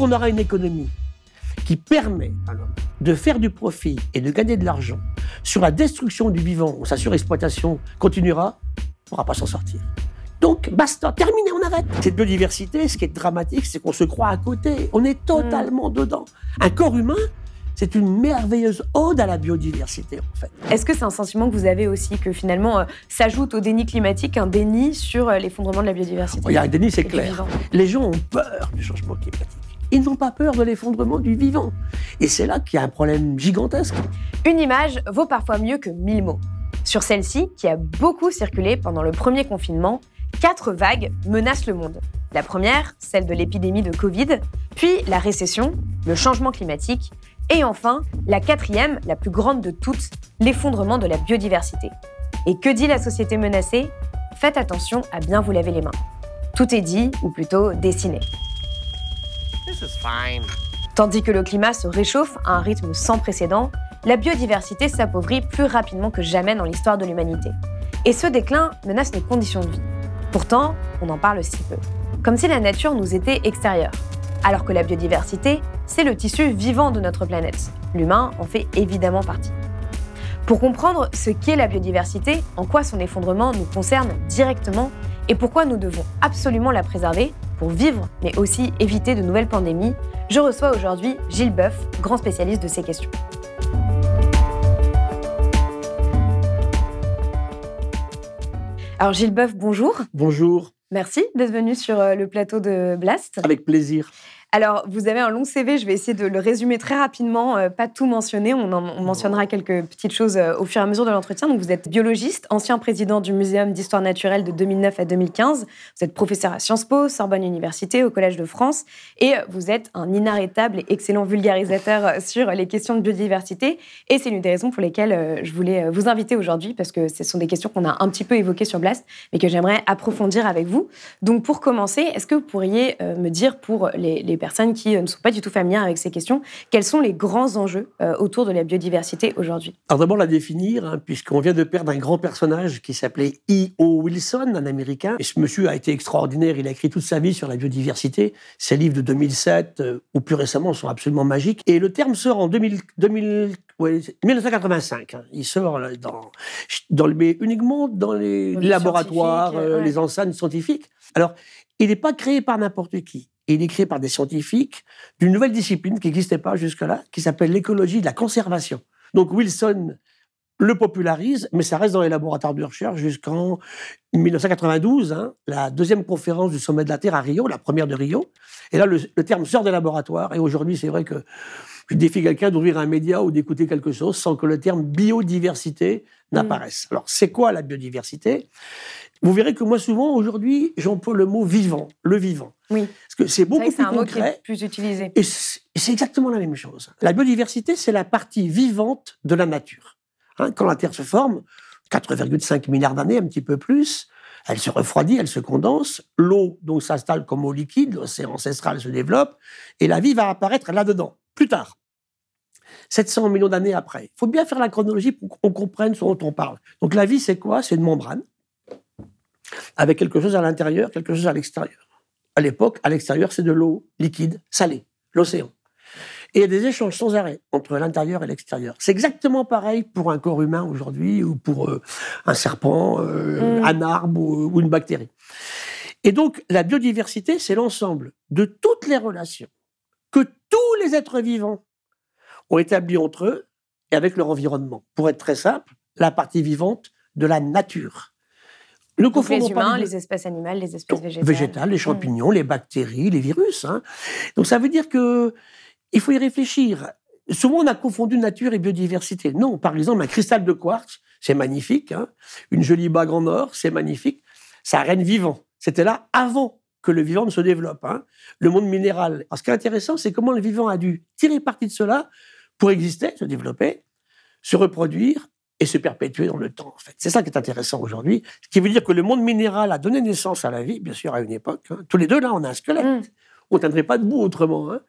Qu'on aura une économie qui permet à l'homme de faire du profit et de gagner de l'argent sur la destruction du vivant, où sa surexploitation continuera, on ne pourra pas s'en sortir. Donc, basta, terminé, on arrête. Cette biodiversité, ce qui est dramatique, c'est qu'on se croit à côté. On est totalement dedans. Un corps humain, c'est une merveilleuse ode à la biodiversité, en fait. Est-ce que c'est un sentiment que vous avez aussi, que finalement euh, s'ajoute au déni climatique un déni sur euh, l'effondrement de la biodiversité? Il y a un déni, c'est clair. Les gens ont peur du changement climatique. Ils n'ont pas peur de l'effondrement du vivant. Et c'est là qu'il y a un problème gigantesque. Une image vaut parfois mieux que mille mots. Sur celle-ci, qui a beaucoup circulé pendant le premier confinement, quatre vagues menacent le monde. La première, celle de l'épidémie de Covid, puis la récession, le changement climatique, et enfin, la quatrième, la plus grande de toutes, l'effondrement de la biodiversité. Et que dit la société menacée? Faites attention à bien vous laver les mains. Tout est dit, ou plutôt dessiné. Tandis que le climat se réchauffe à un rythme sans précédent, la biodiversité s'appauvrit plus rapidement que jamais dans l'histoire de l'humanité. Et ce déclin menace nos conditions de vie. Pourtant, on en parle si peu. Comme si la nature nous était extérieure. Alors que la biodiversité, c'est le tissu vivant de notre planète. L'humain en fait évidemment partie. Pour comprendre ce qu'est la biodiversité, en quoi son effondrement nous concerne directement et pourquoi nous devons absolument la préserver pour vivre, mais aussi éviter de nouvelles pandémies, je reçois aujourd'hui Gilles Boeuf, grand spécialiste de ces questions. Alors Gilles Boeuf, bonjour. Bonjour, Merci d'être venu sur euh, le plateau de Blast. avec plaisir. Alors, vous avez un long CV, je vais essayer de le résumer très rapidement, euh, pas tout mentionner, on, en- on mentionnera quelques petites choses euh, au fur et à mesure de l'entretien. Donc, vous êtes biologiste, ancien président du Muséum d'histoire naturelle de 2009 à 2015, vous êtes professeur à Sciences Po, Sorbonne Université, au Collège de France, et euh, vous êtes un inarrêtable et excellent vulgarisateur sur les questions de biodiversité. Et c'est l'une des raisons pour lesquelles je voulais vous inviter aujourd'hui, parce que ce sont des questions qu'on a un petit peu évoquées sur Blast, mais que j'aimerais approfondir avec vous. Donc, pour commencer, est-ce que vous pourriez me dire, pour les personnes qui euh, ne sont pas du tout familières avec ces questions, quels sont les grands enjeux euh, autour de la biodiversité aujourd'hui? Alors d'abord la définir, hein, puisqu'on vient de perdre un grand personnage qui s'appelait E.O. Wilson, un Américain. Et ce monsieur a été extraordinaire, il a écrit toute sa vie sur la biodiversité. Ses livres de 2007 euh, ou plus récemment sont absolument magiques. Et le terme sort en 2000, 2000, ouais, 1985. hein. Il sort là, dans, dans le, mais uniquement dans les, laboratoires, euh, ouais. les enseignes scientifiques. Alors, il n'est pas créé par n'importe qui. Il est créé par des scientifiques d'une nouvelle discipline qui n'existait pas jusque-là, qui s'appelle l'écologie de la conservation. Donc Wilson le popularise, mais ça reste dans les laboratoires de recherche jusqu'en 1992, hein, la deuxième conférence du sommet de la Terre à Rio, la première de Rio. Et là, le, le terme sort des laboratoires. Et aujourd'hui, c'est vrai que je défie quelqu'un d'ouvrir un média ou d'écouter quelque chose sans que le terme biodiversité n'apparaisse. Alors, c'est quoi la biodiversité? Vous verrez que moi, souvent, aujourd'hui, j'emploie le mot vivant, le vivant. Oui. Parce que c'est beaucoup plus un mot qui est plus utilisé. Et c'est c'est exactement la même chose. La biodiversité, c'est la partie vivante de la nature. Hein, quand la Terre se forme, 4,5 milliards d'années, un petit peu plus, elle se refroidit, elle se condense, l'eau donc s'installe comme eau liquide, l'océan ancestral se développe, et la vie va apparaître là-dedans, plus tard. 700 millions d'années après. Il faut bien faire la chronologie pour qu'on comprenne ce dont on parle. Donc la vie, c'est quoi? C'est une membrane, avec quelque chose à l'intérieur, quelque chose à l'extérieur. À l'époque, à l'extérieur, c'est de l'eau liquide, salée, l'océan. Et il y a des échanges sans arrêt entre l'intérieur et l'extérieur. C'est exactement pareil pour un corps humain aujourd'hui ou pour euh, un serpent, euh, Mm. un arbre ou, ou une bactérie. Et donc, la biodiversité, c'est l'ensemble de toutes les relations que tous les êtres vivants ont établies entre eux et avec leur environnement. Pour être très simple, la partie vivante de la nature. Ne confondons les humains, les espèces animales, les espèces végétales. végétales, les champignons, les bactéries, les virus. hein. Donc ça veut dire que il faut y réfléchir. Souvent, on a confondu nature et biodiversité. Non, par exemple, un cristal de quartz, c'est magnifique. hein. Une jolie bague en or, c'est magnifique. Ça de vivant. C'était là avant que le vivant ne se développe. hein. Le monde minéral. Alors, ce qui est intéressant, c'est comment le vivant a dû tirer parti de cela pour exister, se développer, se reproduire et se perpétuer dans le temps. En fait. C'est ça qui est intéressant aujourd'hui. Ce qui veut dire que le monde minéral a donné naissance à la vie, bien sûr, à une époque. hein. Tous les deux, là, on a un squelette. Mm. On ne tiendrait pas debout autrement. hein.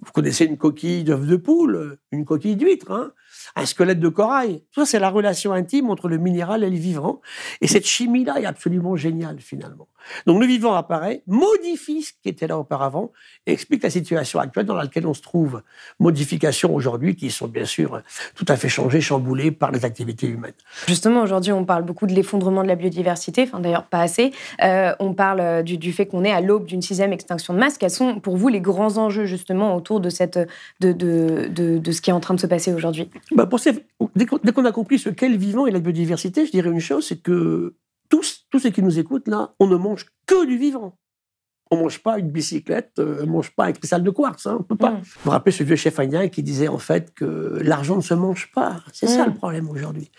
Vous connaissez une coquille d'œuf de poule, une coquille d'huître, hein, un squelette de corail. Ça, c'est la relation intime entre le minéral et le vivant. Et cette chimie-là est absolument géniale, finalement. Donc le vivant apparaît, modifie ce qui était là auparavant et explique la situation actuelle dans laquelle on se trouve. Modifications aujourd'hui qui sont bien sûr tout à fait changées, chamboulées par les activités humaines. Justement, aujourd'hui, on parle beaucoup de l'effondrement de la biodiversité, enfin d'ailleurs pas assez. Euh, on parle euh, du, fait qu'on est à l'aube d'une sixième extinction de masse. Quels sont pour vous les grands enjeux justement autour de ce qui est en train de se passer aujourd'hui? Bah, pour ces- dès qu'on a compris ce qu'est le vivant et la biodiversité, je dirais une chose, c'est que tous, tous ceux qui nous écoutent là, on ne mange que du vivant. On mange pas une bicyclette, euh, on mange pas un cristal de quartz, hein, on peut pas. Mm. Vous vous rappelez ce vieux chef indien qui disait en fait que l'argent ne se mange pas. C'est ça Mm. le problème aujourd'hui.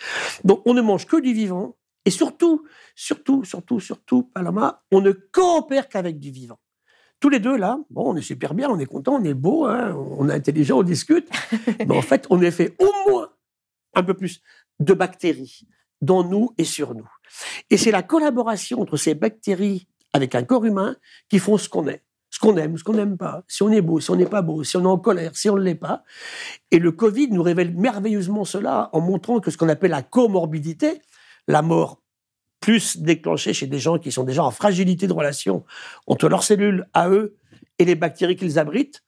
Donc on ne mange que du vivant et surtout, surtout, surtout, surtout, Paloma, on ne coopère qu'avec du vivant. Tous les deux là, bon, on est super bien, on est content, on est beau, hein, on est intelligent, on discute. Mais en fait, on est fait au moins un peu plus de bactéries dans nous et sur nous. Et c'est la collaboration entre ces bactéries avec un corps humain qui font ce qu'on est. Ce qu'on aime, ce qu'on n'aime pas, si on est beau, si on n'est pas beau, si on est en colère, si on ne l'est pas. Et le Covid nous révèle merveilleusement cela en montrant que ce qu'on appelle la comorbidité, la mort plus déclenchée chez des gens qui sont déjà en fragilité de relation entre leurs cellules à eux et les bactéries qu'ils abritent,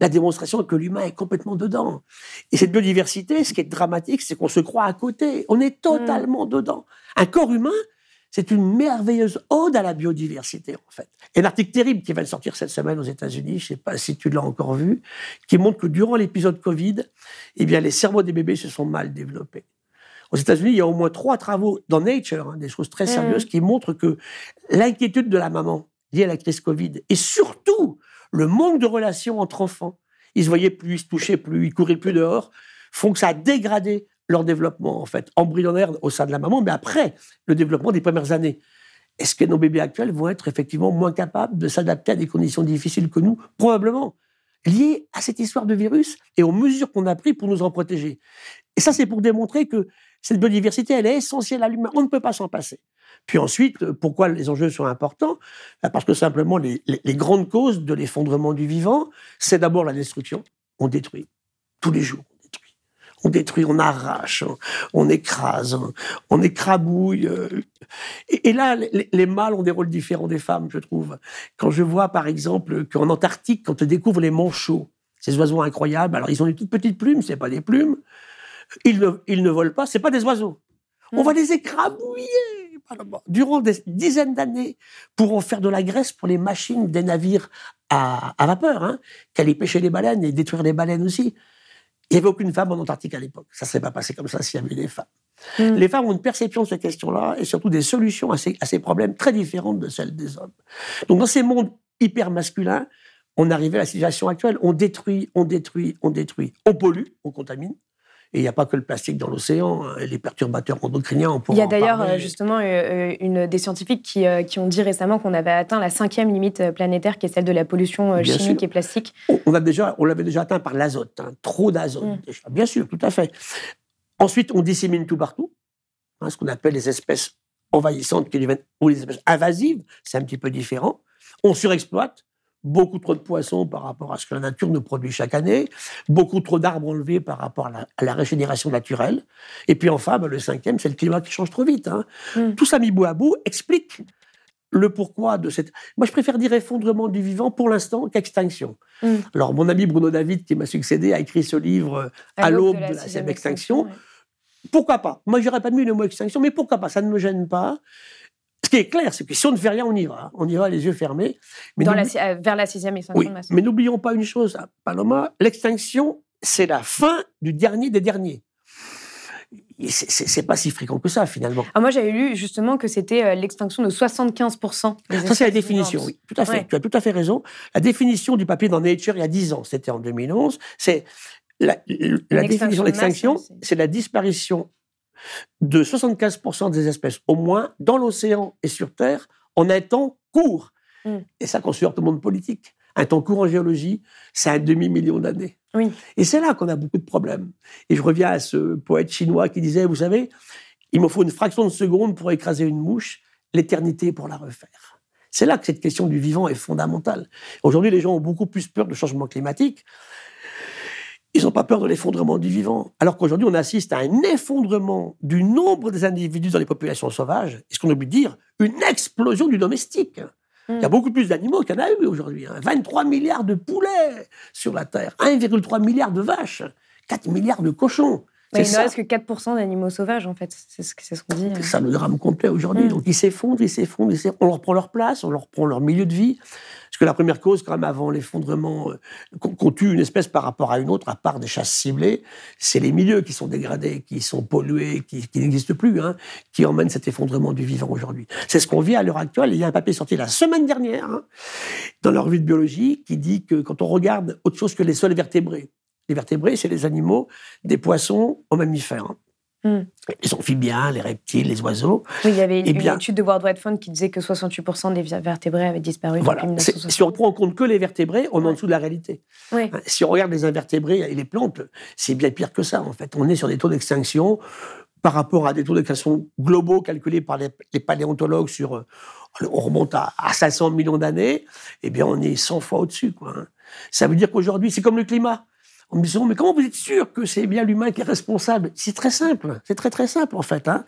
la démonstration est que l'humain est complètement dedans. Et cette biodiversité, ce qui est dramatique, c'est qu'on se croit à côté. On est totalement dedans. Un corps humain, c'est une merveilleuse ode à la biodiversité, en fait. Et un article terrible qui de sortir cette semaine aux États-Unis, je ne sais pas si tu l'as encore vu, qui montre que durant l'épisode Covid, eh bien, les cerveaux des bébés se sont mal développés. Aux États-Unis, il y a au moins trois travaux dans Nature, hein, des choses très sérieuses, qui montrent que l'inquiétude de la maman liée à la crise Covid, et surtout le manque de relations entre enfants, ils se voyaient plus, ils se touchaient plus, ils couraient plus dehors, font que ça a dégradé leur développement, en fait, embryonnaire au sein de la maman, mais après le développement des premières années. Est-ce que nos bébés actuels vont être effectivement moins capables de s'adapter à des conditions difficiles que nous? Probablement. Lié à cette histoire de virus et aux mesures qu'on a prises pour nous en protéger. Et ça, c'est pour démontrer que cette biodiversité, elle est essentielle à l'humain. On ne peut pas s'en passer. Puis ensuite, euh, pourquoi les enjeux sont importants? Ben, Parce que simplement, les, grandes causes de l'effondrement du vivant, c'est d'abord la destruction. On détruit. Tous les jours, on détruit. On détruit, on arrache, on, écrase, on, écrabouille. euh. Et, là, les, les mâles ont des rôles différents des femmes, je trouve. Quand je vois, par exemple, qu'en Antarctique, quand on découvre les manchots, ces oiseaux incroyables, alors ils ont des toutes petites plumes, c'est pas des plumes, ils ne, ils ne volent pas, c'est pas des oiseaux. On Mm. va les écrabouiller durant des dizaines d'années pour en faire de la graisse pour les machines des navires à, à vapeur, hein, qui allaient pêcher les baleines et détruire les baleines aussi. Il n'y avait aucune femme en Antarctique à l'époque. Ça ne serait pas passé comme ça s'il y avait des femmes. Mm. Les femmes ont une perception de ces questions-là et surtout des solutions à ces, à ces problèmes très différentes de celles des hommes. Donc dans ces mondes hyper masculins, on arrivait à la situation actuelle. On détruit, on détruit, on détruit. On pollue, on contamine. Et il n'y a pas que le plastique dans l'océan, et les perturbateurs endocriniens. Il y a d'ailleurs euh, justement euh, euh, une, des scientifiques qui, euh, qui ont dit récemment qu'on avait atteint la cinquième limite euh, planétaire, qui est celle de la pollution euh, Bien chimique sûr. et plastique. On- a déjà, on l'avait déjà atteint par l'azote, hein, trop d'azote. Mm. Bien sûr, tout à fait. Ensuite, on dissémine tout partout, hein, ce qu'on appelle les espèces envahissantes qui deviennent, ou les espèces invasives, c'est un petit peu différent. On surexploite, beaucoup trop de poissons par rapport à ce que la nature nous produit chaque année, beaucoup trop d'arbres enlevés par rapport à la, à la régénération naturelle. Et puis enfin, ben, le cinquième, c'est le climat qui change trop vite. hein. Mm. Tout ça mis bout à bout explique le pourquoi de cette... Moi, je préfère dire effondrement du vivant pour l'instant qu'extinction. Mm. Alors, mon ami Bruno David, qui m'a succédé, a écrit ce livre À l'aube de la sixième extinction. ouais. Pourquoi pas? Moi, j'aurais pas mis le mot extinction, mais pourquoi pas? Ça ne me gêne pas. Ce qui est clair, c'est que si on ne fait rien, on y va. On y va les yeux fermés. Mais Dans n'oublie- la si- euh, vers la sixième extinction oui, de masse. mais n'oublions pas une chose, hein, Paloma, l'extinction, c'est la fin du dernier des derniers. c'est- pas si fréquent que ça, finalement. Ah, moi, j'avais lu justement que c'était euh, l'extinction de 75%. des Ça, c'est la définition, oui. Tout à fait. Ouais. Tu as tout à fait raison. La définition du papier dans Nature, il y a 10 ans, c'était en 2011, c'est la, définition de extinction de l'extinction, c'est la disparition de 75% des espèces au moins dans l'océan et sur Terre en un temps court. Mm. Et ça considère tout le monde politique. Un temps court en géologie, c'est un demi-million d'années. Oui. Et c'est là qu'on a beaucoup de problèmes. Et je reviens à ce poète chinois qui disait, vous savez, il me faut une fraction de seconde pour écraser une mouche, l'éternité pour la refaire. C'est là que cette question du vivant est fondamentale. Aujourd'hui, les gens ont beaucoup plus peur du changement climatique. Ils n'ont pas peur de l'effondrement du vivant. Alors qu'aujourd'hui, on assiste à un effondrement du nombre des individus dans les populations sauvages. Et ce qu'on oublie de dire, une explosion du domestique. Il y a Mm. beaucoup plus d'animaux qu'il y en a eu aujourd'hui. hein. 23 milliards de poulets sur la Terre, 1,3 milliard de vaches, 4 milliards de cochons. Mais il ne reste que 4% d'animaux sauvages, en fait. C'est ce qu'on dit. C'est ça le drame complet aujourd'hui. Mm. Donc ils s'effondrent, ils s'effondrent, on leur prend leur place, on leur prend leur milieu de vie. Parce que la première cause, quand même, avant l'effondrement, euh, qu'on tue une espèce par rapport à une autre, à part des chasses ciblées, c'est les milieux qui sont dégradés, qui sont pollués, qui, qui n'existent plus, hein, qui emmènent cet effondrement du vivant aujourd'hui. C'est ce qu'on vit à l'heure actuelle. Il y a un papier sorti la semaine dernière, hein, dans la revue de biologie, qui dit que quand on regarde autre chose que les seuls vertébrés, les vertébrés, c'est les animaux, des poissons aux mammifères. hein. Mm. Les amphibiens, les reptiles, les oiseaux. Oui, il y avait Eh une bien- étude de World Wide Fund qui disait que 68% des vertébrés avaient disparu Voilà. depuis C'est- 1960. Si on prend en compte que les vertébrés, on est en dessous de la réalité. Hein, Si on regarde les invertébrés et les plantes, c'est bien pire que ça, en fait. On est sur des taux d'extinction par rapport à des taux d'extinction globaux calculés par les, les paléontologues sur. euh, On remonte à, à 500 millions d'années, eh bien, on est 100 fois au-dessus, quoi. hein. Ça veut dire qu'aujourd'hui, c'est comme le climat. On me dit souvent, mais comment vous êtes sûr que c'est bien l'humain qui est responsable? C'est très simple, c'est très très simple en fait. hein.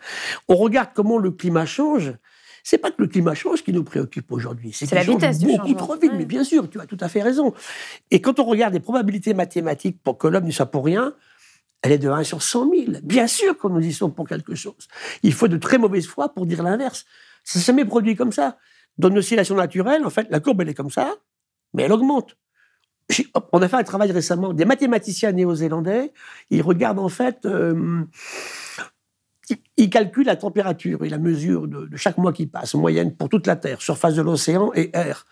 On regarde comment le climat change. C'est pas que le climat change qui nous préoccupe aujourd'hui. C'est qu'il la change vitesse du beaucoup trop vite. Ouais. Mais bien sûr, tu as tout à fait raison. Et quand on regarde les probabilités mathématiques pour que l'homme n'y soit pour rien, elle est de 1 sur 100 000. Bien sûr qu'on nous y sommes pour quelque chose. Il faut de très mauvaise foi pour dire l'inverse. Ça s'est jamais produit comme ça. Dans une oscillation naturelle, en fait, la courbe, elle est comme ça, mais elle augmente. On a fait un travail récemment, des mathématiciens néo-zélandais, ils regardent en fait, euh, ils- calculent la température et la mesure de, chaque mois qui passe, en moyenne pour toute la Terre, surface de l'océan et air.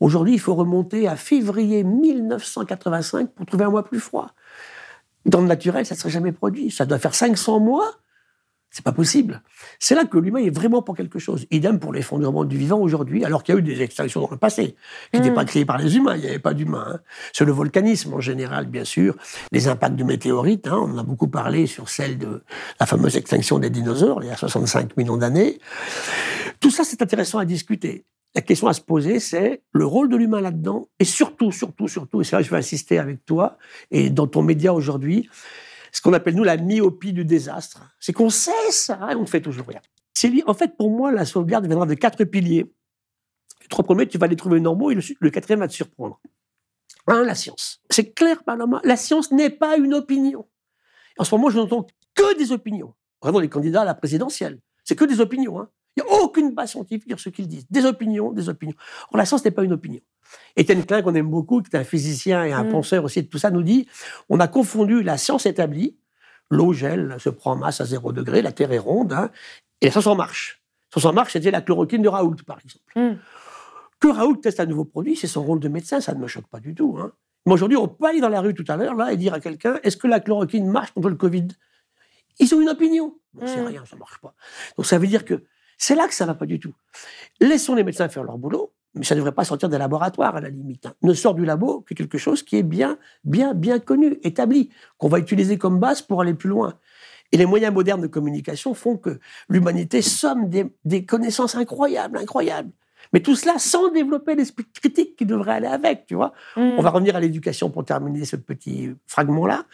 Aujourd'hui, il faut remonter à février 1985 pour trouver un mois plus froid. Dans le naturel, ça ne serait jamais produit. Ça doit faire 500 mois. C'est pas possible. C'est là que l'humain est vraiment pour quelque chose. Idem pour l'effondrement du vivant aujourd'hui, alors qu'il y a eu des extinctions dans le passé, qui n'étaient Mm. pas créées par les humains. Il n'y avait pas d'humains. hein. C'est le volcanisme en général, bien sûr. Les impacts de météorites, hein, on en a beaucoup parlé sur celle de la fameuse extinction des dinosaures, il y a 65 millions d'années. Tout ça, c'est intéressant à discuter. La question à se poser, c'est le rôle de l'humain là-dedans, et surtout, surtout, surtout, et c'est là que je vais insister avec toi, et dans ton média aujourd'hui, ce qu'on appelle, nous, la myopie du désastre. C'est qu'on sait ça, et on ne fait toujours rien. C'est en fait, pour moi, la sauvegarde viendra de quatre piliers. Les trois premiers, tu vas les trouver normaux, et le, quatrième va te surprendre. Un, la science. C'est clair, Paloma, la science n'est pas une opinion. En ce moment, je n'entends que des opinions. Vraiment, les candidats à la présidentielle, c'est que des opinions. hein. Il n'y a aucune base scientifique sur ce qu'ils disent. Des opinions, des opinions. Or, la science n'est pas une opinion. Étienne Klein, qu'on aime beaucoup, qui est un physicien et un Mm. penseur aussi de tout ça, nous dit on a confondu la science établie, l'eau gèle, se prend en masse à zéro degré, la Terre est ronde, hein, et la science en marche. La science en marche, c'était la chloroquine de Raoult, par exemple. Mm. Que Raoult teste un nouveau produit, c'est son rôle de médecin, ça ne me choque pas du tout. hein. Mais aujourd'hui, on peut aller dans la rue tout à l'heure là et dire à quelqu'un est-ce que la chloroquine marche contre le Covid? Ils ont une opinion. Non, c'est Mm. rien, ça marche pas. Donc ça veut dire que c'est là que ça va pas du tout. Laissons les médecins faire leur boulot, mais ça ne devrait pas sortir des laboratoires à la limite. hein. Ne sort du labo que quelque chose qui est bien, bien, bien connu, établi, qu'on va utiliser comme base pour aller plus loin. Et les moyens modernes de communication font que l'humanité somme des, des connaissances incroyables, incroyables. Mais tout cela sans développer l'esprit critique qui devrait aller avec, tu vois. Mm. On va revenir à l'éducation pour terminer ce petit fragment-là.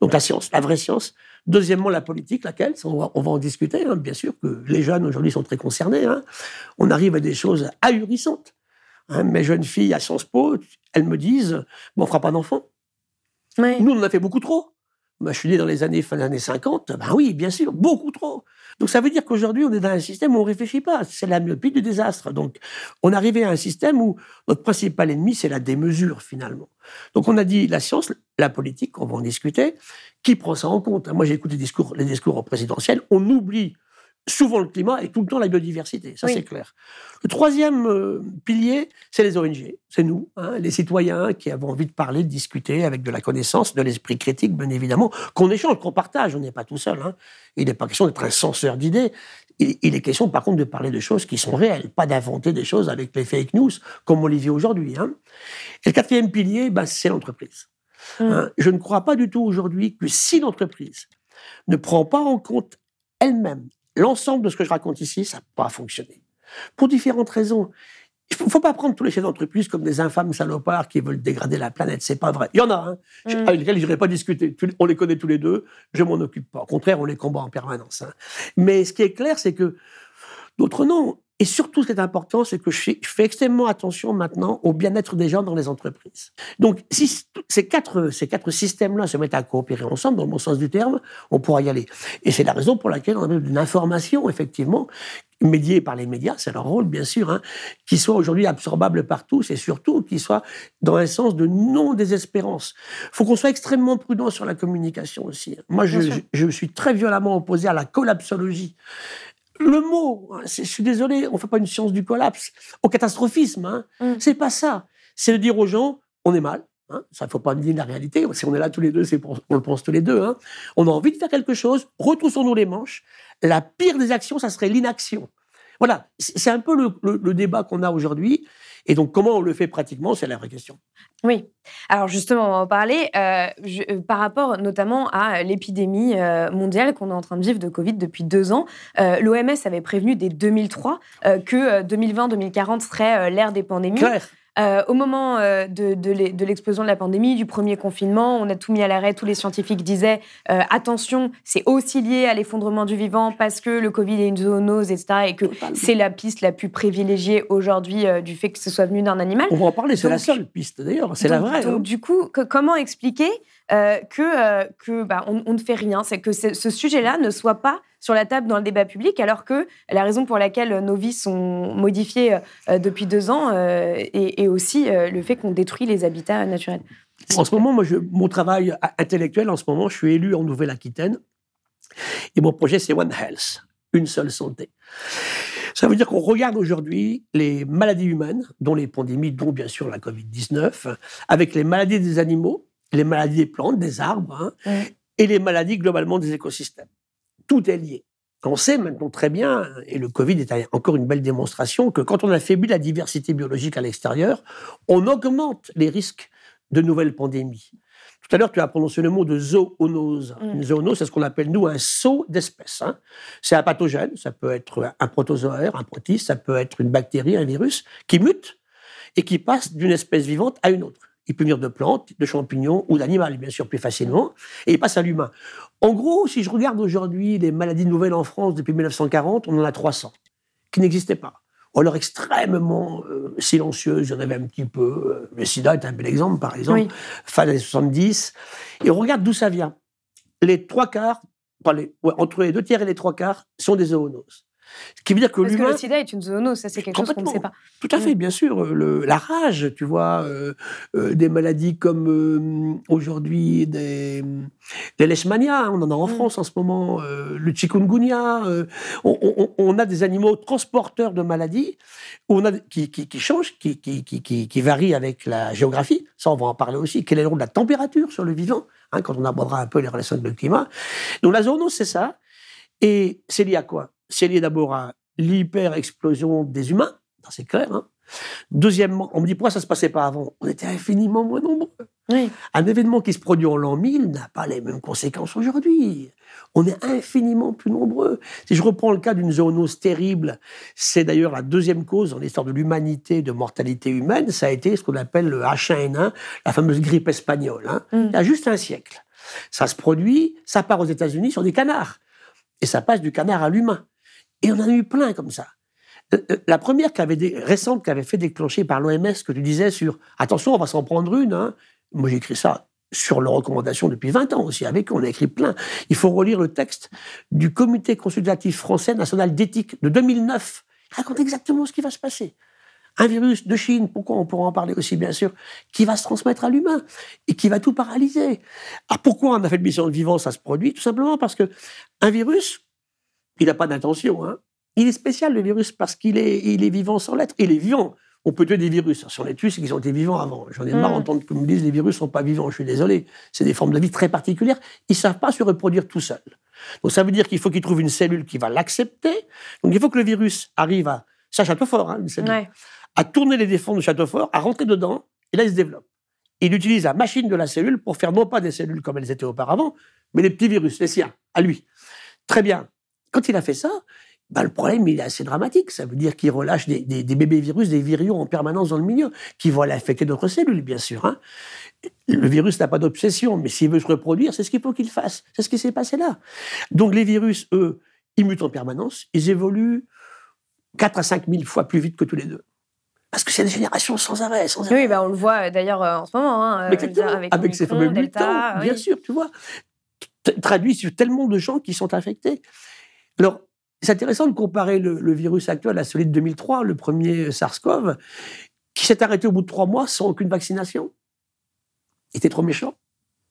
Donc la science, la vraie science. Deuxièmement, la politique, laquelle on va, on va en discuter. hein. Bien sûr que les jeunes aujourd'hui sont très concernés. hein. On arrive à des choses ahurissantes. hein. Mes jeunes filles à Sciences Po, elles me disent, bon, on fera pas d'enfants. Nous, on en a fait beaucoup trop. Moi, je suis né dans les années fin des années 50. Ben oui, bien sûr, beaucoup trop. Donc ça veut dire qu'aujourd'hui, on est dans un système où on ne réfléchit pas. C'est la myopie du désastre. Donc on est arrivé à un système où notre principal ennemi, c'est la démesure, finalement. Donc on a dit la science, la politique, on va en discuter, qui prend ça en compte? Moi, j'écoute les discours, les discours présidentiels, on oublie souvent le climat et tout le temps la biodiversité. Ça, c'est clair. Le troisième euh, pilier, c'est les ONG. C'est nous, hein, les citoyens qui avons envie de parler, de discuter avec de la connaissance, de l'esprit critique, bien évidemment, qu'on échange, qu'on partage. On n'est pas tout seul. Hein. Il n'est pas question d'être un censeur d'idées. Il, est question, par contre, de parler de choses qui sont réelles, pas d'inventer des choses avec les fake news, comme Olivier aujourd'hui. Hein. Et le quatrième pilier, ben, c'est l'entreprise. Mmh. Je ne crois pas du tout aujourd'hui que si l'entreprise ne prend pas en compte elle-même l'ensemble de ce que je raconte ici, ça n'a pas fonctionné. Pour différentes raisons. Il ne faut pas prendre tous les chefs d'entreprise comme des infâmes salopards qui veulent dégrader la planète. C'est pas vrai. Il y en a, hein, mm. avec lesquels je n'irai pas discuter. On les connaît tous les deux. Je m'en occupe pas. Au contraire, on les combat en permanence. Hein. Mais ce qui est clair, c'est que d'autres non. Et surtout, ce qui est important, c'est que je fais extrêmement attention maintenant au bien-être des gens dans les entreprises. Donc, si ces quatre, ces quatre systèmes-là se mettent à coopérer ensemble, dans le bon sens du terme, on pourra y aller. Et c'est la raison pour laquelle on a une information, effectivement, médiée par les médias, c'est leur rôle, bien sûr, hein, qui soit aujourd'hui absorbable par tous et surtout qui soit dans un sens de non-désespérance. Il faut qu'on soit extrêmement prudent sur la communication aussi. Moi, je, je, je, suis très violemment opposé à la collapsologie le mot, hein, je suis désolé, on ne fait pas une science du collapse, au catastrophisme. Hein. Mm. C'est pas ça. C'est de dire aux gens, on est mal. Hein, ça, il ne faut pas nier la réalité. Si on est là tous les deux, c'est on le pense tous les deux. On a envie de faire quelque chose, retroussons-nous les manches. La pire des actions, ça serait l'inaction. Voilà, c'est un peu le débat qu'on a aujourd'hui. Et donc, comment on le fait pratiquement, c'est la vraie question. Oui. Alors justement, on va en parler euh, euh, par rapport notamment à l'épidémie euh, mondiale qu'on est en train de vivre de Covid depuis deux ans. L'OMS avait prévenu dès 2003 que 2020-2040 serait l'ère des pandémies. Claire. Euh, au moment euh, de, l'explosion de la pandémie, du premier confinement, on a tout mis à l'arrêt. Tous les scientifiques disaient euh, attention, c'est aussi lié à l'effondrement du vivant parce que le Covid est une zoonose, etc. Et que c'est la piste la plus privilégiée aujourd'hui du fait que ce soit venu d'un animal. On va en parler, c'est la seule piste d'ailleurs, c'est la vraie. Donc, hein. du coup, comment expliquer que, que bah, on, ne fait rien C'est que ce sujet-là ne soit pas sur la table dans le débat public, alors que la raison pour laquelle nos vies sont modifiées euh, depuis deux ans euh, est, aussi euh, le fait qu'on détruit les habitats naturels. En ce moment, moi, mon travail intellectuel, en ce moment, je suis élu en Nouvelle-Aquitaine. Et mon projet, c'est One Health, une seule santé. Ça veut dire qu'on regarde aujourd'hui les maladies humaines, dont les pandémies, dont bien sûr la Covid-19, avec les maladies des animaux, les maladies des plantes, des arbres, hein, et les maladies globalement des écosystèmes tout est lié. On sait maintenant très bien, et le Covid est encore une belle démonstration, que quand on affaiblit la diversité biologique à l'extérieur, on augmente les risques de nouvelles pandémies. Tout à l'heure, tu as prononcé le mot de zoonose. Mm. Une zoonose, c'est ce qu'on appelle, nous, un saut d'espèce. Hein. C'est un pathogène, ça peut être un protozoaire, un protiste, ça peut être une bactérie, un virus, qui mute et qui passe d'une espèce vivante à une autre. Il peut venir de plantes, de champignons ou d'animaux, bien sûr, plus facilement, et il passe à l'humain. En gros, si je regarde aujourd'hui les maladies nouvelles en France depuis 1940, on en a 300 qui n'existaient pas. Ou alors extrêmement euh, silencieuses, il y en avait un petit peu. Euh, le sida est un bel exemple, par exemple, fin des années 70. Et on regarde d'où ça vient. Les trois quarts, entre les deux tiers et les trois quarts, sont des zoonoses. Ce qui veut dire que Parce que le sida est une zoonose, ça c'est quelque chose qu'on ne sait pas. Tout à fait, mm. bien sûr. Le, la rage, tu vois, euh, euh, des maladies comme euh, aujourd'hui des, les leishmania, on en a en mm. France en ce moment, le chikungunya. On, on, a des animaux transporteurs de maladies on a, qui, qui, qui changent, qui, qui, qui, varient avec la géographie. Ça, on va en parler aussi. Quel est le rôle de la température sur le vivant hein, quand on abordera un peu les relations avec le climat. Donc la zoonose, c'est ça. Et c'est lié à quoi? C'est lié d'abord à l'hyper-explosion des humains, c'est clair. Hein. Deuxièmement, on me dit pourquoi ça se passait pas avant? On était infiniment moins nombreux. Un événement qui se produit en l'an 1000 n'a pas les mêmes conséquences aujourd'hui. On est infiniment plus nombreux. Si je reprends le cas d'une zoonose terrible, c'est d'ailleurs la deuxième cause dans l'histoire de l'humanité de mortalité humaine, ça a été ce qu'on appelle le H1N1, la fameuse grippe espagnole. Hein. Mm. Il y a juste un siècle. Ça se produit, ça part aux États-Unis sur des canards. Et ça passe du canard à l'humain. Et on en a eu plein comme ça. Euh, euh, la première qui avait récente qui avait fait déclencher par l'OMS que tu disais sur attention on va s'en prendre une. Hein. Moi j'ai écrit ça sur leurs recommandations depuis 20 ans aussi. Avec eux, on a écrit plein. Il faut relire le texte du Comité consultatif français national d'éthique de 2009. Il raconte exactement ce qui va se passer. Un virus de Chine, pourquoi on pourra en parler aussi bien sûr, qui va se transmettre à l'humain et qui va tout paralyser. Ah, pourquoi on a fait une mission de vivant, ça se produit Tout simplement parce que un virus, il n'a pas d'intention. Hein. Il est spécial le virus parce qu'il est, il est vivant sans l'être. Il est vivant on peut tuer des virus. Si on les tue, c'est qu'ils ont été vivants avant. J'en ai marre mm. d'entendre qu'on me dise les virus ne sont pas vivants. Je suis désolé. C'est des formes de vie très particulières. Ils ne savent pas se reproduire tout seuls. Donc ça veut dire qu'il faut qu'ils trouvent une cellule qui va l'accepter. Donc il faut que le virus arrive à. Ça, château fort, hein, une cellule. À tourner les défenses de château fort, à rentrer dedans, et là, il se développe. Il utilise la machine de la cellule pour faire non pas des cellules comme elles étaient auparavant, mais des petits virus, les siens, à lui. Très bien. Quand il a fait ça, bah, le problème, il est assez dramatique. Ça veut dire qu'il relâche des, bébés virus, des virions en permanence dans le milieu, qui vont aller affecter d'autres cellules, bien sûr. Hein. Le virus n'a pas d'obsession, mais s'il veut se reproduire, c'est ce qu'il faut qu'il fasse. C'est ce qui s'est passé là. Donc les virus, eux, ils mutent en permanence, ils évoluent 4 à 5 000 fois plus vite que tous les deux. Parce que c'est des générations sans arrêt. Sans Oui, bah on le voit euh, d'ailleurs euh, en ce moment. Hein, euh, avec, ces fameux Delta, bien sûr, tu vois. Traduit sur tellement de gens qui sont infectés. Alors, c'est intéressant de comparer le, virus actuel à celui de 2003, le premier SARS-CoV, qui s'est arrêté au bout de trois mois sans aucune vaccination. Il était trop méchant.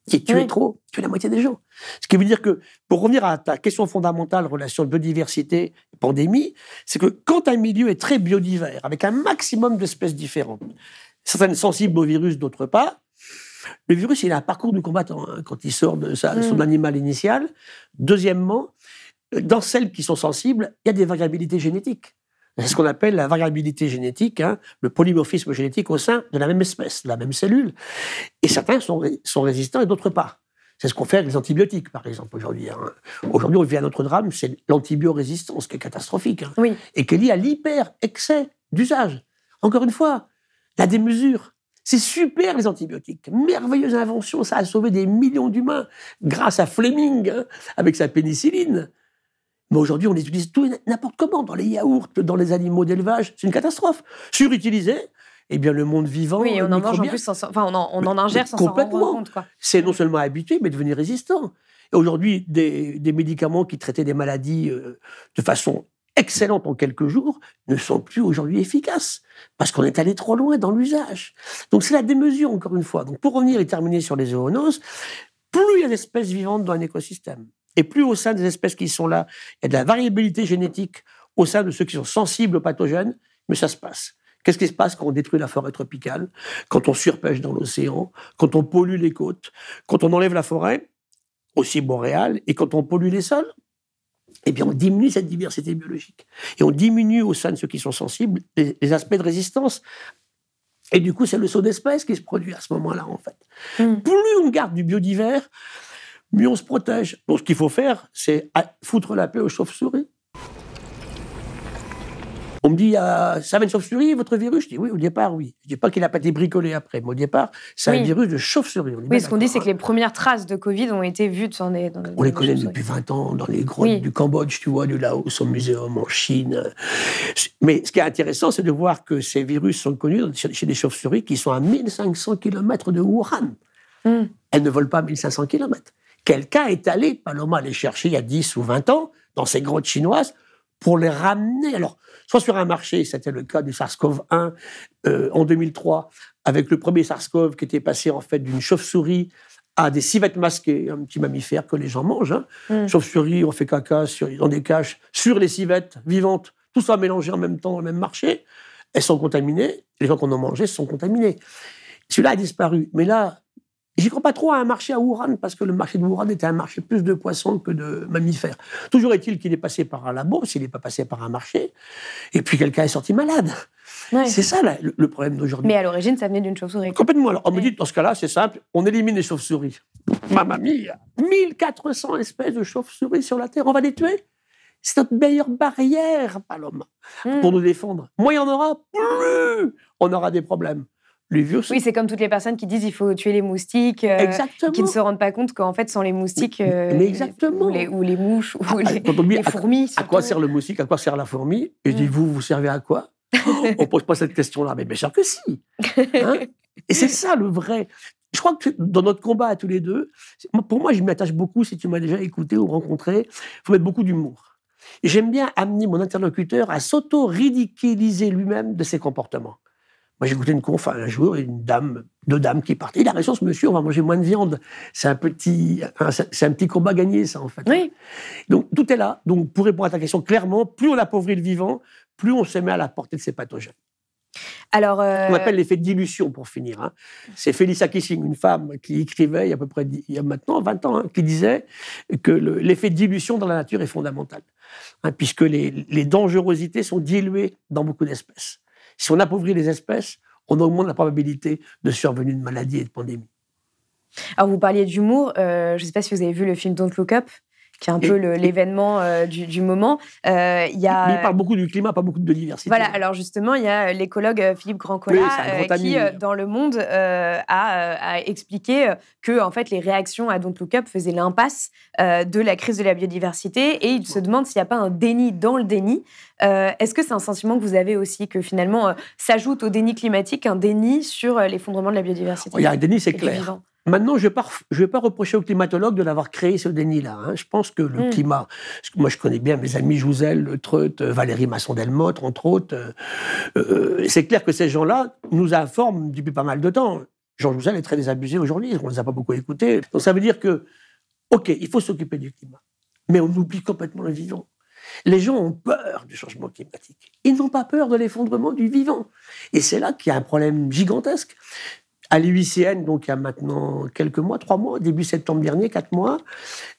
Il tuait trop, il tuait la moitié des gens. Ce qui veut dire que, pour revenir à ta question fondamentale, relation biodiversité et pandémie, c'est que quand un milieu est très biodivers, avec un maximum d'espèces différentes, certaines sensibles au virus, d'autres pas, le virus, il a un parcours du combattant hein, quand il sort de, sa, de son mm. animal initial. Deuxièmement, dans celles qui sont sensibles, il y a des variabilités génétiques. C'est ce qu'on appelle la variabilité génétique, hein, le polymorphisme génétique au sein de la même espèce, de la même cellule. Et certains sont, sont résistants et d'autres pas. C'est ce qu'on fait avec les antibiotiques, par exemple, aujourd'hui. Hein. Aujourd'hui, on vit un autre drame, c'est l'antibiorésistance, qui est catastrophique. Hein, oui. Et qui est liée à l'hyper-excès d'usage. Encore une fois, la démesure. C'est super, les antibiotiques. Merveilleuse invention. Ça a sauvé des millions d'humains grâce à Fleming, avec sa pénicilline. Mais aujourd'hui, on les utilise tout n'importe comment, dans les yaourts, dans les animaux d'élevage. C'est une catastrophe. Surutilisé, eh bien, le monde vivant. Oui, on en mange en plus, enfin, on en, on en ingère sans s'en rendre compte. C'est non seulement habitué, mais devenu résistant. Et aujourd'hui, des, des, médicaments qui traitaient des maladies euh, de façon excellente en quelques jours ne sont plus aujourd'hui efficaces parce qu'on est allé trop loin dans l'usage. Donc c'est la démesure encore une fois. Donc pour revenir et terminer sur les zoonoses, plus il y a d'espèces vivantes dans un écosystème, et plus au sein des espèces qui sont là, il y a de la variabilité génétique au sein de ceux qui sont sensibles aux pathogènes, mais ça se passe. Qu'est-ce qui se passe quand on détruit la forêt tropicale, quand on surpêche dans l'océan, quand on pollue les côtes, quand on enlève la forêt, aussi boréale, et quand on pollue les sols? Eh bien, on diminue cette diversité biologique. Et on diminue au sein de ceux qui sont sensibles les, aspects de résistance. Et du coup, c'est le saut d'espèces qui se produit à ce moment-là, en fait. Hmm. Plus on garde du biodivers, mieux on se protège. Donc ce qu'il faut faire, c'est foutre la paix aux chauves-souris. On me dit, ça va une chauve-souris, votre virus? Je dis oui, au départ, oui. Je ne dis pas qu'il n'a pas été bricolé après, mais au départ, c'est un virus de chauve-souris. Oui, ce qu'on dit, c'est que les premières traces de Covid ont été vues dans les. Dans on les connaît depuis 20 ans, dans les grottes du Cambodge, tu vois, du Laos, au muséum, en Chine. Mais ce qui est intéressant, c'est de voir que ces virus sont connus chez des chauves-souris qui sont à 1500 km de Wuhan. Hmm. Elles ne volent pas 1500 km. Quelqu'un est allé, Paloma, les chercher il y a 10 ou 20 ans, dans ces grottes chinoises, pour les ramener. Alors, soit sur un marché, c'était le cas du SARS-CoV-1 euh, en 2003, avec le premier SARS-CoV qui était passé en fait d'une chauve-souris à des civettes masquées, un petit mammifère que les gens mangent. Hein. Mm. Chauve-souris, on fait caca sur, dans des caches, sur les civettes vivantes, tout ça mélangé en même temps dans le même marché. Elles sont contaminées, les gens qu'on en mangé sont contaminés. Celui-là a disparu. Mais là, J'y crois pas trop à un marché à Wuhan, parce que le marché de Wuhan était un marché plus de poissons que de mammifères. Toujours est-il qu'il est passé par un labo, s'il n'est pas passé par un marché, et puis quelqu'un est sorti malade. C'est ça le, problème d'aujourd'hui. Mais à l'origine, ça venait d'une chauve-souris. Complètement. Alors, on me dit, dans ce cas-là, c'est simple, on élimine les chauves-souris. Mamma mia 1400 espèces de chauves-souris sur la Terre, on va les tuer? C'est notre meilleure barrière, Paloma, hmm. pour nous défendre. Moins il y en aura, plus on aura des problèmes. Oui, c'est comme toutes les personnes qui disent il faut tuer les moustiques, euh, qui ne se rendent pas compte qu'en fait, sans les moustiques, euh, exactement. Ou, les, ou, les, mouches, ou ah, les, fourmis. À, quoi sert le moustique À quoi sert la fourmi Et je dis, mm. vous, vous servez à quoi? On ne pose pas cette question-là, mais bien sûr que si. Hein. Et c'est ça le vrai. je crois que dans notre combat à tous les deux, pour moi, je m'attache beaucoup, si tu m'as déjà écouté ou rencontré, il faut mettre beaucoup d'humour. Et j'aime bien amener mon interlocuteur à s'auto-ridiculiser lui-même de ses comportements. Moi, j'ai écouté une conf un jour, une dame, deux dames qui partent. Il a raison, ce monsieur, on va manger moins de viande. C'est un petit, c'est un petit combat gagné, ça, en fait. Oui. Donc, tout est là. Donc, pour répondre à ta question, clairement, plus on appauvrit le vivant, plus on se met à la portée de ces pathogènes. Alors, euh, On appelle l'effet de dilution, pour finir. hein. C'est Felissa Kissing, une femme qui écrivait il y a à peu près, il y a maintenant 20 ans, hein, qui disait que le- l'effet de dilution dans la nature est fondamental, hein, puisque les, les dangerosités sont diluées dans beaucoup d'espèces. Si on appauvrit les espèces, on augmente la probabilité de survenue de maladies et de pandémies. alors, vous parliez d'humour. euh, je ne sais pas si vous avez vu le film Don't Look Up, qui est un Et- peu l'événement euh, du, du moment. Euh, Il y a. Mais il parle beaucoup du climat, pas beaucoup de biodiversité. Voilà, alors justement, il y a l'écologue euh, Philippe Grandcola Oui, grand qui, dans Le Monde, euh, a, a expliqué que en fait, les réactions à Don't Look Up faisaient l'impasse de la crise de la biodiversité et il se demande s'il n'y a pas un déni dans le déni. Est-ce que c'est un sentiment que vous avez aussi, que finalement s'ajoute au déni climatique un déni sur l'effondrement de la biodiversité? Il y a un déni, c'est clair. vivant Maintenant, je ne vais pas reprocher aux climatologues de l'avoir créé ce déni-là. hein. Je pense que le Mm. climat, parce que moi je connais bien mes amis Jouzel, Treut, euh, Valérie Masson-Delmotte, entre autres. euh, euh, c'est clair que ces gens-là nous informent depuis pas mal de temps. Jean Jouzel est très désabusé aujourd'hui, on ne les a pas beaucoup écoutés. Donc ça veut dire que, OK, il faut s'occuper du climat, mais on oublie complètement le vivant. Les gens ont peur du changement climatique. Ils n'ont pas peur de l'effondrement du vivant. Et c'est là qu'il y a un problème gigantesque. À l'UICN, donc il y a maintenant quelques mois, trois mois, début septembre dernier, quatre mois,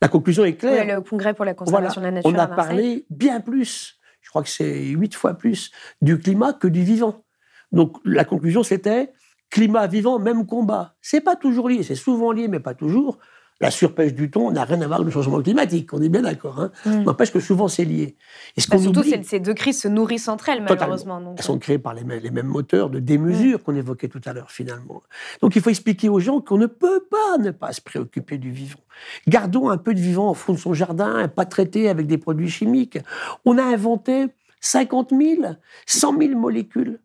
la conclusion est Oui, claire. Le congrès pour la conservation de la nature on a à parlé bien plus, je crois que c'est huit fois plus, du climat que du vivant. Donc la conclusion c'était climat, vivant, même combat. C'est pas toujours lié, c'est souvent lié, mais pas toujours. La surpêche du thon n'a rien à voir avec le changement climatique, on est bien d'accord. Hein Mm. N'empêche que souvent c'est lié. Et ce Bah, surtout, oublie- ces deux crises se nourrissent entre elles, malheureusement. donc, elles sont créées par les mêmes, les mêmes moteurs de démesure qu'on évoquait tout à l'heure, finalement. Donc il faut expliquer aux gens qu'on ne peut pas ne pas se préoccuper du vivant. Gardons un peu de vivant au fond de son jardin, pas traité avec des produits chimiques. On a inventé 50 000, 100 000 molécules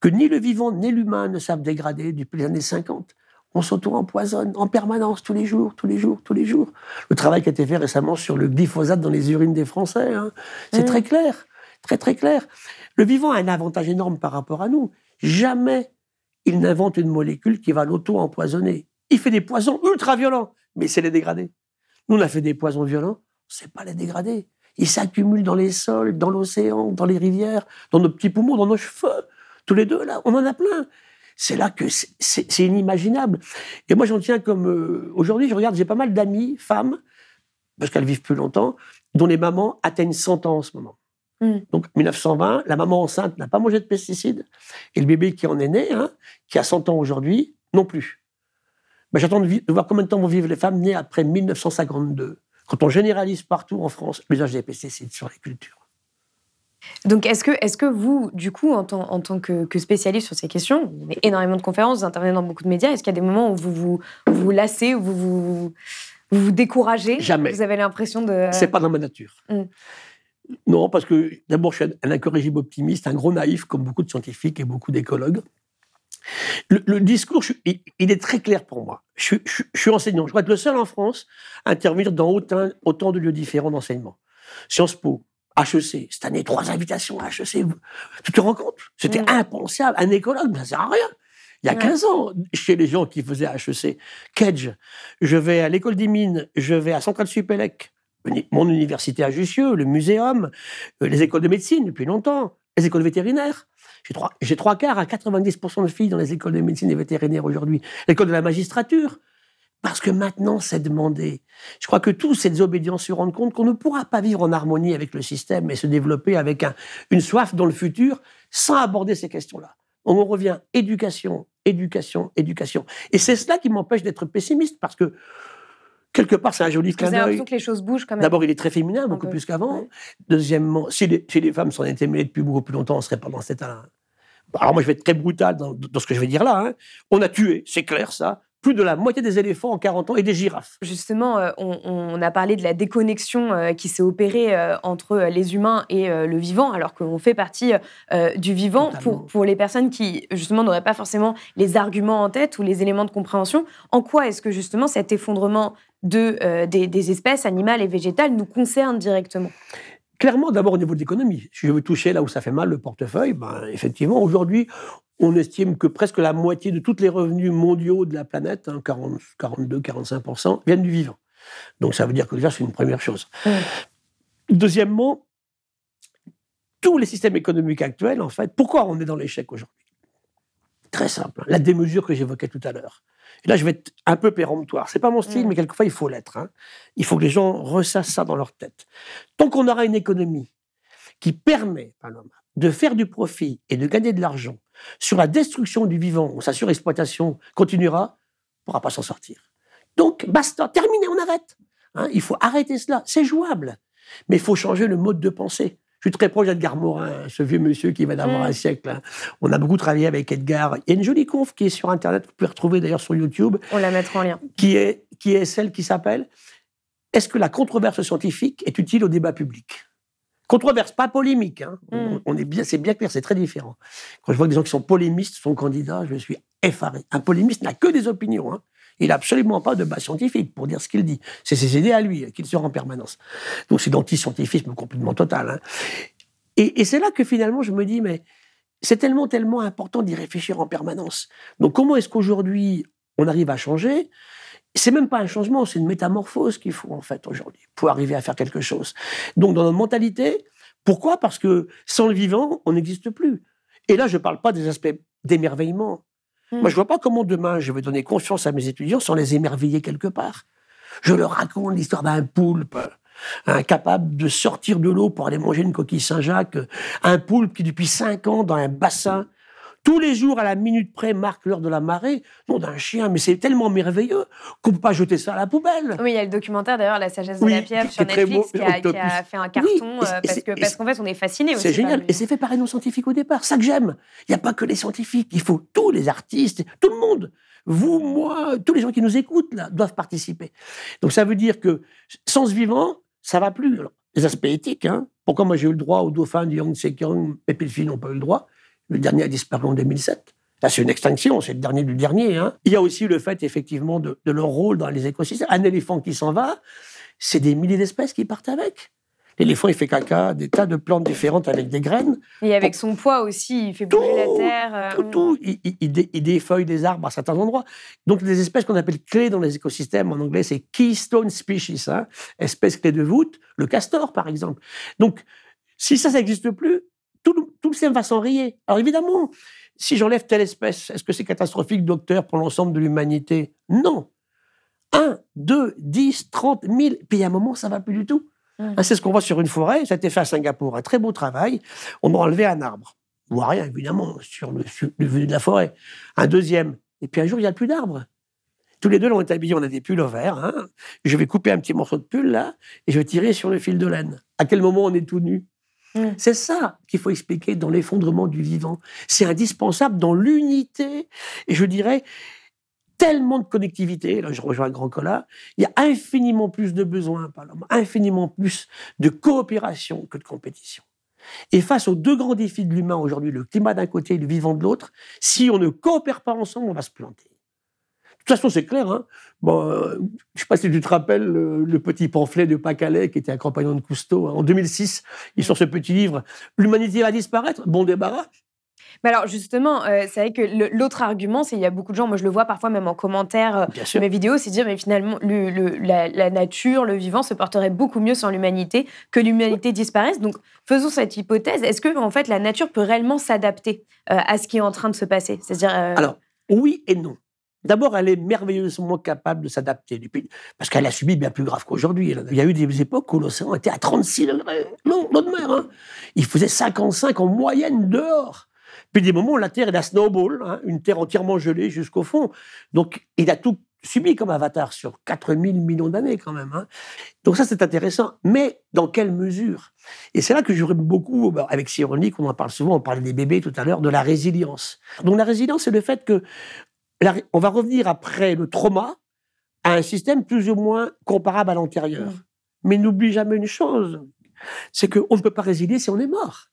que ni le vivant ni l'humain ne savent dégrader depuis les années 50. On s'auto-empoisonne en permanence, tous les jours, tous les jours, tous les jours. Le travail qui a été fait récemment sur le glyphosate dans les urines des Français, hein, c'est Mm. très clair, très très clair. Le vivant a un avantage énorme par rapport à nous. Jamais il n'invente une molécule qui va l'auto-empoisonner. Il fait des poisons ultra violents, mais c'est les dégrader. Nous, on a fait des poisons violents, on ne sait pas les dégrader. Ils s'accumulent dans les sols, dans l'océan, dans les rivières, dans nos petits poumons, dans nos cheveux. Tous les deux, là, on en a plein. C'est là que c'est- inimaginable. Et moi, j'en tiens comme... euh, Aujourd'hui, je regarde, j'ai pas mal d'amis, femmes, parce qu'elles vivent plus longtemps, dont les mamans atteignent 100 ans en ce moment. Mm. Donc, 1920, la maman enceinte n'a pas mangé de pesticides, et le bébé qui en est né, hein, qui a 100 ans aujourd'hui, non plus. J'attends de voir combien de temps vont vivre les femmes nées après 1952, quand on généralise partout en France l'usage des pesticides sur les cultures. Donc, est-ce que, est que vous, du coup, en tant, en tant que, que spécialiste sur ces questions, vous avez énormément de conférences, vous intervenez dans beaucoup de médias, est-ce qu'il y a des moments où vous vous, vous, vous lassez, où vous vous, vous, vous découragez? Jamais. Vous avez l'impression de... C'est pas dans ma nature. Mm. Non, parce que d'abord, je suis un, incorrigible optimiste, un gros naïf, comme beaucoup de scientifiques et beaucoup d'écologues. Le, le discours, je il, il est très clair pour moi. Je suis enseignant. Je crois être le seul en France à intervenir dans autant, autant de lieux différents d'enseignement. Sciences Po, HEC, cette année, trois invitations à HEC. Tu te rends compte? C'était Mm. impensable. Un écologue, ça ne sert à rien. Il y a Ouais. 15 ans, chez les gens qui faisaient HEC, Kedge, je vais à l'école des mines, je vais à Centrale Supélec, mon université à Jussieu, le muséum, euh, les écoles de médecine depuis longtemps, les écoles vétérinaires. J'ai trois, j'ai trois quarts à 90% de filles dans les écoles de médecine et vétérinaires aujourd'hui. L'école de la magistrature. Parce que maintenant, c'est demandé. Je crois que tous ces désobédients se rendent compte qu'on ne pourra pas vivre en harmonie avec le système et se développer avec un- une soif dans le futur sans aborder ces questions-là. On en revient éducation, éducation, éducation. Et c'est cela qui m'empêche d'être pessimiste parce que quelque part, c'est un joli clin d'œil. que les choses bougent quand même. D'abord, il est très féminin, beaucoup peu. plus qu'avant. Ouais. Deuxièmement, si les, si les femmes s'en étaient mêlées depuis beaucoup plus longtemps, on serait pas dans cet état-là. Alors moi, je vais être très brutal dans, dans ce que je vais dire là. hein. On a tué, c'est clair ça, plus de la moitié des éléphants en 40 ans et des girafes. Justement, euh, on, on a parlé de la déconnexion euh, qui s'est opérée euh, entre les humains et le vivant, alors qu'on fait partie du vivant. Pour, pour les personnes qui, justement, n'auraient pas forcément les arguments en tête ou les éléments de compréhension, en quoi est-ce que, justement, cet effondrement de, euh, des, des espèces animales et végétales nous concerne directement? Clairement, d'abord au niveau de l'économie. Si je veux toucher là où ça fait mal, le portefeuille, ben, effectivement, aujourd'hui, on estime que presque la moitié de tous les revenus mondiaux de la planète, hein, 40, 42, 45%, viennent du vivant. Donc ça veut dire que déjà, c'est une première chose. Deuxièmement, tous les systèmes économiques actuels, en fait, pourquoi on est dans l'échec aujourd'hui? Très simple. hein. La démesure que j'évoquais tout à l'heure. Et là, je vais être un peu péremptoire. C'est pas mon style, Mm. mais quelquefois, il faut l'être. hein. Il faut que les gens ressassent ça dans leur tête. Tant qu'on aura une économie qui permet, Paloma, de faire du profit et de gagner de l'argent sur la destruction du vivant, où sa surexploitation continuera, on ne pourra pas s'en sortir. Donc, basta, terminé, on arrête. Hein, il faut arrêter cela. C'est jouable. Mais il faut changer le mode de pensée. Suis très proche d'Edgar Morin, ce vieux monsieur qui va d'avoir Mm. un siècle. hein. On a beaucoup travaillé avec Edgar. Il y a une jolie conf qui est sur Internet, vous pouvez retrouver d'ailleurs sur YouTube, On la mettra en lien. qui est, qui est celle qui s'appelle Est-ce que la controverse scientifique est utile au débat public? Controverse, pas polémique. hein. On- Mm. On est bien, c'est bien clair, c'est très différent. Quand je vois que des gens qui sont polémistes sont candidats, je suis effaré. Un polémiste n'a que des opinions. hein. Il n'a absolument pas de base scientifique pour dire ce qu'il dit. C'est ses idées à lui hein, qu'il sort en permanence. Donc c'est d'antiscientifisme complètement total. hein. Et, et c'est là que finalement je me dis, mais c'est tellement, tellement important d'y réfléchir en permanence. Donc comment est-ce qu'aujourd'hui on arrive à changer? C'est même pas un changement, c'est une métamorphose qu'il faut en fait aujourd'hui pour arriver à faire quelque chose. Donc dans notre mentalité, pourquoi? Parce que sans le vivant, on n'existe plus. Et là, je ne parle pas des aspects d'émerveillement. Mm. Moi, je vois pas comment demain je vais donner confiance à mes étudiants sans les émerveiller quelque part. Je leur raconte l'histoire d'un poulpe incapable de sortir de l'eau pour aller manger une coquille Saint-Jacques, un poulpe qui depuis cinq ans dans un bassin tous les jours à la minute près marque l'heure de la marée, non d'un chien, mais c'est tellement merveilleux qu'on ne peut pas jeter ça à la poubelle. Oui, il y a le documentaire d'ailleurs, La sagesse Oui, de la pieuvre qui sur Netflix, beau, qui, a, qui a fait un carton, Oui, euh, parce qu'en fait, on est fasciné aussi. C'est génial. Et c'est fait par les non-scientifiques au départ. Ça que j'aime. Il n'y a pas que les scientifiques. Il faut tous les artistes, tout le monde. Vous, moi, tous les gens qui nous écoutent, là, doivent participer. Donc ça veut dire que sans ce vivant, ça va plus. Alors, les aspects éthiques, hein. Pourquoi moi j'ai eu le droit au dauphin du Yangtze Kiang, et puis les filles n'ont pas eu le droit? Le dernier a disparu en 2007. Là, c'est une extinction, c'est le dernier du dernier. hein. Il y a aussi le fait, effectivement, de, de leur rôle dans les écosystèmes. Un éléphant qui s'en va, c'est des milliers d'espèces qui partent avec. L'éléphant, il fait caca, des tas de plantes différentes avec des graines. Et avec son poids aussi, il fait bouger la terre. euh, Tout, tout. Il, il- il dé- il défeuille des arbres à certains endroits. Donc, des espèces qu'on appelle clés dans les écosystèmes, en anglais, c'est keystone species, hein, espèces clés de voûte, le castor, par exemple. Donc, si ça, ça n'existe plus, tout, le- tout le système va s'enrayer. Alors, évidemment, si j'enlève telle espèce, est-ce que c'est catastrophique, docteur, pour l'ensemble de l'humanité? Non. 1, 2, 10, 30, 1000, puis à un moment, ça va plus du tout. Hein, C'est ce qu'on voit sur une forêt, ça a été fait à Singapour, un très beau travail. On a enlevé un arbre. On voit rien, évidemment, sur le, sur le vue de la forêt. Un deuxième. Et puis un jour, il n'y a plus d'arbres. Tous les deux, là, on est habillés, on a des pulls verts. Hein. Je vais couper un petit morceau de pull, là, et je vais tirer sur le fil de laine. À quel moment on est tout nu? C'est ça qu'il faut expliquer dans l'effondrement du vivant. C'est indispensable dans l'unité, et je dirais, tellement de connectivité, là je rejoins Grand Cola, il y a infiniment plus de besoins par l'homme, infiniment plus de coopération que de compétition. Et face aux deux grands défis de l'humain aujourd'hui, le climat d'un côté et le vivant de l'autre, si on ne coopère pas ensemble, on va se planter. De toute façon, c'est clair. Hein bon, euh, je ne sais pas si tu te rappelles le, le petit pamphlet de Pacalais qui était un compagnon de Cousteau. hein. En 2006, il sort ce petit livre L'humanité va disparaître? Bon débarras. Mais alors justement, euh, c'est vrai que l'autre argument, c'est il y a beaucoup de gens, moi je le vois parfois même en commentaire euh, sûr. mes vidéos, c'est dire mais finalement le- le- la, la nature, le vivant se porterait beaucoup mieux sans l'humanité, que l'humanité disparaisse. Donc faisons cette hypothèse. Est-ce que en fait la nature peut réellement s'adapter euh, à ce qui est en train de se passer? C'est-à-dire Alors, oui et non. D'abord, elle est merveilleusement capable de s'adapter, parce qu'elle a subi bien plus grave qu'aujourd'hui. Il y a eu des époques où l'océan était à 36 degrés, l'eau de mer. hein. Il faisait 55 en moyenne dehors. Puis des moments où la Terre est la snowball, hein, une Terre entièrement gelée jusqu'au fond. Donc, il a tout subi comme avatar sur 4000 millions d'années quand même. hein. Donc ça, c'est intéressant. Mais dans quelle mesure? Et c'est là que j'aurais beaucoup, bah, avec Cyronique, on en parle souvent, on parlait des bébés tout à l'heure, de la résilience. Donc la résilience, c'est le fait que on va revenir après le trauma à un système plus ou moins comparable à l'antérieur. Mais n'oublie jamais une chose, c'est qu'on ne peut pas résilier si on est mort.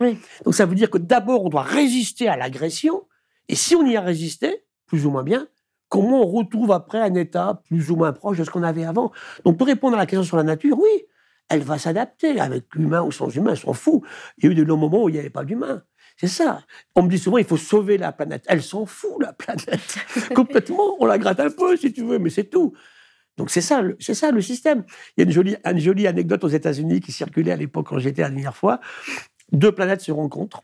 Oui. Donc ça veut dire que d'abord, on doit résister à l'agression, et si on y a résisté, plus ou moins bien, comment on retrouve après un état plus ou moins proche de ce qu'on avait avant? Donc pour répondre à la question sur la nature, oui, elle va s'adapter avec l'humain ou sans humain, elle s'en fout. Il y a eu de longs moments où il n'y avait pas d'humain. C'est ça. On me dit souvent, il faut sauver la planète. Elle s'en fout, la planète. Complètement. On la gratte un peu, si tu veux, mais c'est tout. Donc c'est ça, le- c'est ça le système. Il y a une jolie, une jolie anecdote aux États-Unis qui circulait à l'époque quand j'étais la dernière fois. Deux planètes se rencontrent.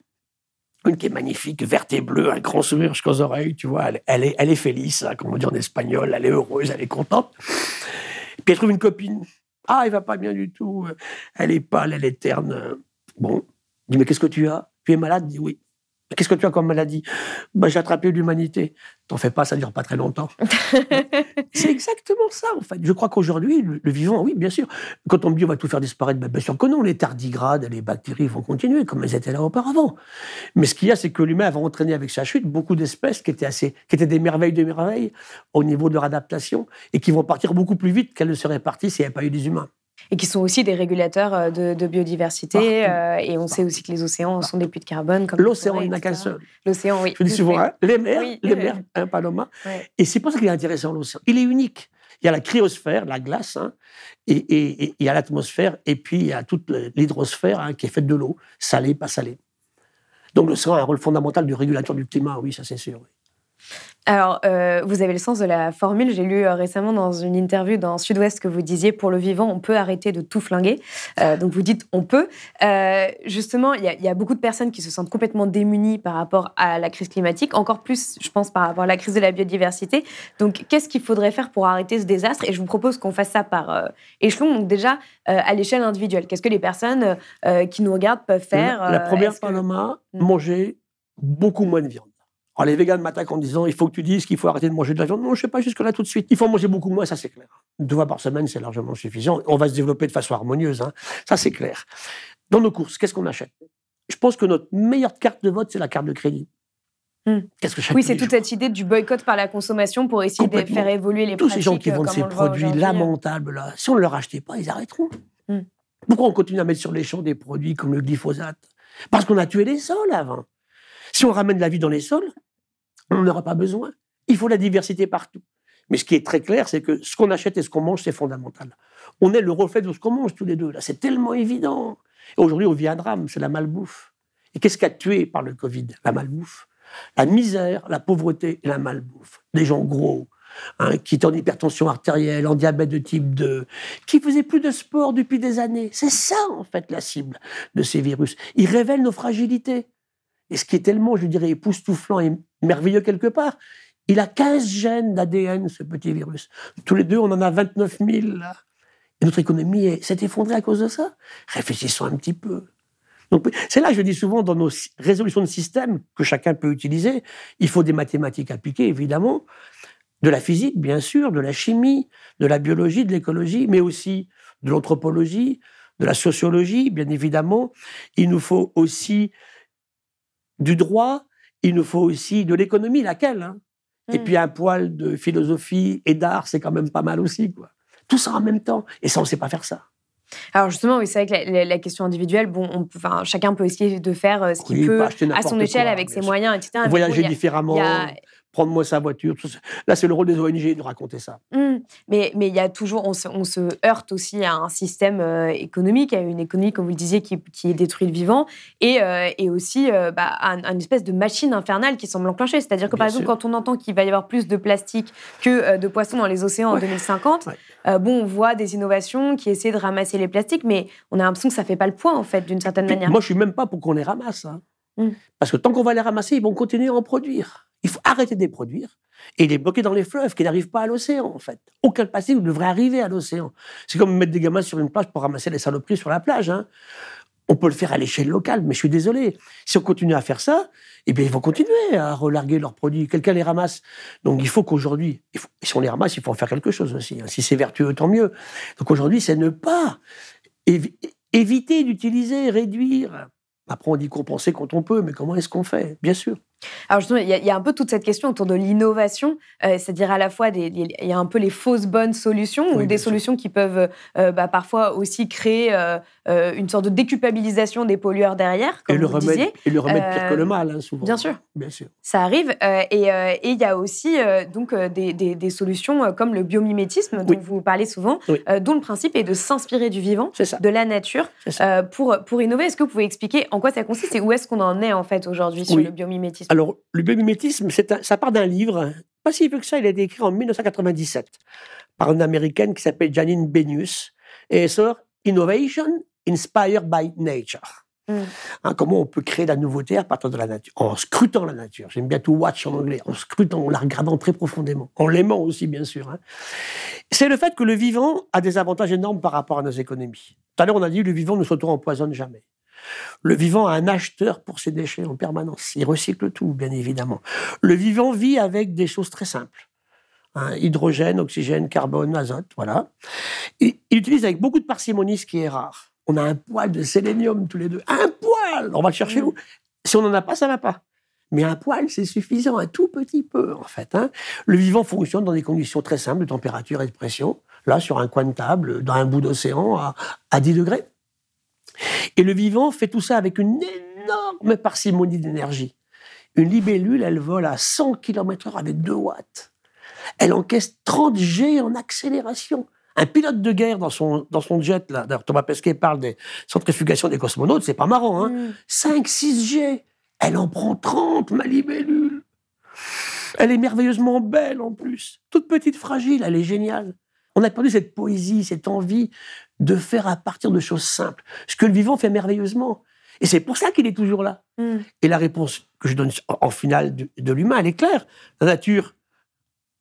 Une qui est magnifique, verte et bleue, un grand sourire jusqu'aux oreilles, tu vois. Elle, elle est, elle est felice, hein, comme on dit en espagnol. Elle est heureuse, elle est contente. Puis elle trouve une copine. Ah, elle va pas bien du tout. Elle est pâle, elle est terne. Bon. Je dis, mais qu'est-ce que tu as? Tu es malade? Dit oui. Qu'est-ce que tu as comme maladie? Bah, J'ai attrapé l'humanité. T'en fais pas, ça dure pas très longtemps. C'est exactement ça, en fait. Je crois qu'aujourd'hui, le, le vivant, oui, bien sûr. Quand on me dit on va tout faire disparaître, ben, bien sûr que non. Les tardigrades, les bactéries vont continuer comme elles étaient là auparavant. Mais ce qu'il y a, c'est que l'humain va entraîner avec sa chute beaucoup d'espèces qui étaient assez, qui étaient des merveilles de merveilles au niveau de leur adaptation et qui vont partir beaucoup plus vite qu'elles ne seraient parties s'il n'y avait pas eu des humains. Et qui sont aussi des régulateurs euh, de, de biodiversité. Euh, et on sait aussi que les océans sont des puits de carbone. L'océan, il n'y en a qu'un seul. L'océan, oui. Je dis souvent, hein, les mers, Oui. les mers, hein, Paloma. Ouais. Et c'est pour ça qu'il est intéressant, l'océan. Il est unique. Il y a la cryosphère, la glace, hein, et, et- et il y a l'atmosphère, et puis il y a toute l'hydrosphère hein, qui est faite de l'eau, salée, pas salée. Donc l'océan a un rôle fondamental du régulateur du climat, oui, ça c'est sûr. Alors, euh, vous avez le sens de la formule. J'ai lu euh, récemment dans une interview dans Sud-Ouest que vous disiez pour le vivant, on peut arrêter de tout flinguer. Euh, donc, vous dites on peut. Euh, justement, il y, y a beaucoup de personnes qui se sentent complètement démunies par rapport à la crise climatique, encore plus, je pense, par rapport à la crise de la biodiversité. Donc, qu'est-ce qu'il faudrait faire pour arrêter ce désastre? Et je vous propose qu'on fasse ça par euh, échelon. Donc, déjà, euh, à l'échelle individuelle, qu'est-ce que les personnes euh, qui nous regardent peuvent faire La, première, est-ce que- Paloma, Mm. manger beaucoup moins de viande. Alors les véganes m'attaquent en disant il faut que tu dises qu'il faut arrêter de manger de la viande. Non, je ne sais pas jusque-là tout de suite. Il faut manger beaucoup moins, ça c'est clair. Deux fois par semaine, c'est largement suffisant. On va se développer de façon harmonieuse, hein. ça c'est clair. Dans nos courses, qu'est-ce qu'on achète? Je pense que notre meilleure carte de vote, c'est la carte de crédit. Mm. Qu'est-ce que Oui, tous c'est toute cette idée du boycott par la consommation pour essayer de faire évoluer les Tous pratiques. ces gens qui euh, vendent comme ces produits aujourd'hui. lamentables, là, si on ne leur achetait pas, ils arrêteront. Mm. Pourquoi on continue à mettre sur les champs des produits comme le glyphosate? Parce qu'on a tué les sols avant. Si on ramène la vie dans les sols, on n'en aura pas besoin. Il faut la diversité partout. Mais ce qui est très clair, c'est que ce qu'on achète et ce qu'on mange, c'est fondamental. On est le reflet de ce qu'on mange tous les deux. Là, c'est tellement évident. Aujourd'hui, on vit un drame, c'est la malbouffe. Et qu'est-ce qui a tué par le Covid? La malbouffe. La misère, la pauvreté et la malbouffe. Des gens gros, hein, qui étaient en hypertension artérielle, en diabète de type 2, qui faisaient plus de sport depuis des années. C'est ça, en fait, la cible de ces virus. Ils révèlent nos fragilités. Et ce qui est tellement, je dirais, époustouflant et merveilleux quelque part, il a 15 gènes d'ADN, ce petit virus. Tous les deux, on en a 29 000. Là. Et notre économie est- s'est effondrée à cause de ça. Réfléchissons un petit peu. C'est là je dis souvent, dans nos résolutions de système que chacun peut utiliser, il faut des mathématiques appliquées, évidemment, de la physique, bien sûr, de la chimie, de la biologie, de l'écologie, mais aussi de l'anthropologie, de la sociologie, bien évidemment. Il nous faut aussi du droit, il nous faut aussi de l'économie, laquelle hein Et Mm. puis un poil de philosophie et d'art, c'est quand même pas mal aussi. Quoi. Tout ça en même temps. Et ça, on ne sait pas faire ça. Alors justement, oui, c'est vrai que la, question individuelle, bon, on enfin, chacun peut essayer de faire euh, ce qu'il Oui, peut à son échelle quoi, avec ses sûr. moyens, etc. Voyager différemment, a- prendre moi sa voiture. tout ça. Là, c'est le rôle des ONG de raconter ça. Hmm. Mais mais il y a toujours, on se, on se heurte aussi à un système euh, économique, à une économie, comme vous le disiez, qui, qui détruit le vivant, et, euh, et aussi euh, bah, à, un- à une espèce de machine infernale qui semble enclencher. C'est-à-dire que Bien par exemple, quand on entend qu'il va y avoir plus de plastique que euh, de poissons dans les océans en Ouais. 2050, Ouais. euh, bon, on voit des innovations qui essaient de ramasser les plastiques, mais on a l'impression que ça fait pas le poids en fait, d'une certaine Puis, manière. Moi, je suis même pas pour qu'on les ramasse. hein. Mm. Parce que tant qu'on va les ramasser, ils vont continuer à en produire. Il faut arrêter de les produire et les bloquer dans les fleuves qui n'arrivent pas à l'océan, en fait. Aucun plastique ne devrait arriver à l'océan. C'est comme mettre des gamins sur une plage pour ramasser les saloperies sur la plage. hein. On peut le faire à l'échelle locale, mais je suis désolé. Si on continue à faire ça, eh bien, ils vont continuer à relarguer leurs produits. Quelqu'un les ramasse. Donc, il faut qu'aujourd'hui, il si on les ramasse, il faut en faire quelque chose aussi. hein. Si c'est vertueux, tant mieux. Donc, aujourd'hui, c'est ne pas évi- éviter d'utiliser, réduire. Après, on dit compenser quand on peut, mais comment est-ce qu'on fait? Bien sûr. Alors justement, il y, a- il y a un peu toute cette question autour de l'innovation, euh, c'est-à-dire à la fois il y a un peu les fausses bonnes solutions ou des sûr. solutions qui peuvent euh, bah, parfois aussi créer euh, euh, une sorte de déculpabilisation des pollueurs derrière, comme et le vous remède, disiez. et le remède pire que Euh, le mal, hein, souvent. bien sûr. Bien sûr. Ça arrive. euh, et euh, il y a aussi euh, donc euh, des, des- des solutions euh, comme le biomimétisme dont Oui. vous parlez souvent, Oui. euh, dont le principe est de s'inspirer du vivant, de la nature, euh, pour, pour innover. Est-ce que vous pouvez expliquer en quoi ça consiste et où est-ce qu'on en est en fait aujourd'hui sur le biomimétisme? Alors, le biomimétisme, un- ça part d'un livre, pas si vieux que ça, il a été écrit en 1997 par une américaine qui s'appelle Janine Benius, et elle sort Innovation Inspired by Nature. Mm. Hein, comment on peut créer de la nouveauté à partir de la nature En scrutant la nature. J'aime bien tout watch en anglais. En scrutant, en la regardant très profondément. En l'aimant aussi, bien sûr. hein. C'est le fait que le vivant a des avantages énormes par rapport à nos économies. Tout à l'heure, on a dit le vivant ne s'auto-empoisonne jamais. Le vivant a un acheteur pour ses déchets en permanence. Il recycle tout, bien évidemment. Le vivant vit avec des choses très simples. Hein, hydrogène, oxygène, carbone, azote, voilà. Il utilise avec beaucoup de parcimonie ce qui est rare. On a un poil de sélénium tous les deux. Un poil On va le chercher Mm. où Si on n'en a pas, ça va pas. Mais un poil, c'est suffisant, un tout petit peu, en fait. hein. Le vivant fonctionne dans des conditions très simples de température et de pression. Là, sur un coin de table, dans un bout d'océan, à, à 10 degrés. Et le vivant fait tout ça avec une énorme parcimonie d'énergie. Une libellule, elle vole à 100 km/h avec 2 watts. Elle encaisse 30 G en accélération. Un pilote de guerre dans son, dans son jet, là, Thomas Pesquet parle des centrifugations des cosmonautes, c'est pas marrant, hein Mm. 5, 6 G. Elle en prend 30, ma libellule. Elle est merveilleusement belle en plus. Toute petite, fragile, elle est géniale. On a perdu cette poésie, cette envie de faire à partir de choses simples. Ce que le vivant fait merveilleusement. Et c'est pour ça qu'il est toujours là. Mm. Et la réponse que je donne en- finale de, de l'humain, elle est claire. La nature,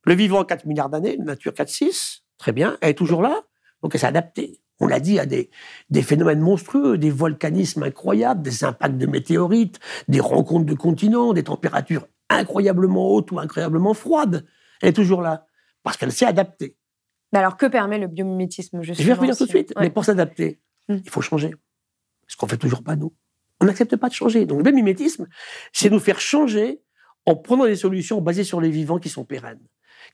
le vivant a 4 milliards d'années, la nature 4-6, très bien, elle est toujours là, donc elle s'est adaptée. On l'a dit, à des, des phénomènes monstrueux, des volcanismes incroyables, des impacts de météorites, des rencontres de continents, des températures incroyablement hautes ou incroyablement froides. Elle est toujours là, parce qu'elle s'est adaptée. Mais alors, que permet le biomimétisme Je vais revenir tout de suite, Ouais. mais pour s'adapter, Mm. il faut changer. Ce qu'on fait toujours pas, nous. On n'accepte pas de changer. Donc le mimétisme, c'est nous faire changer en prenant des solutions basées sur les vivants qui sont pérennes,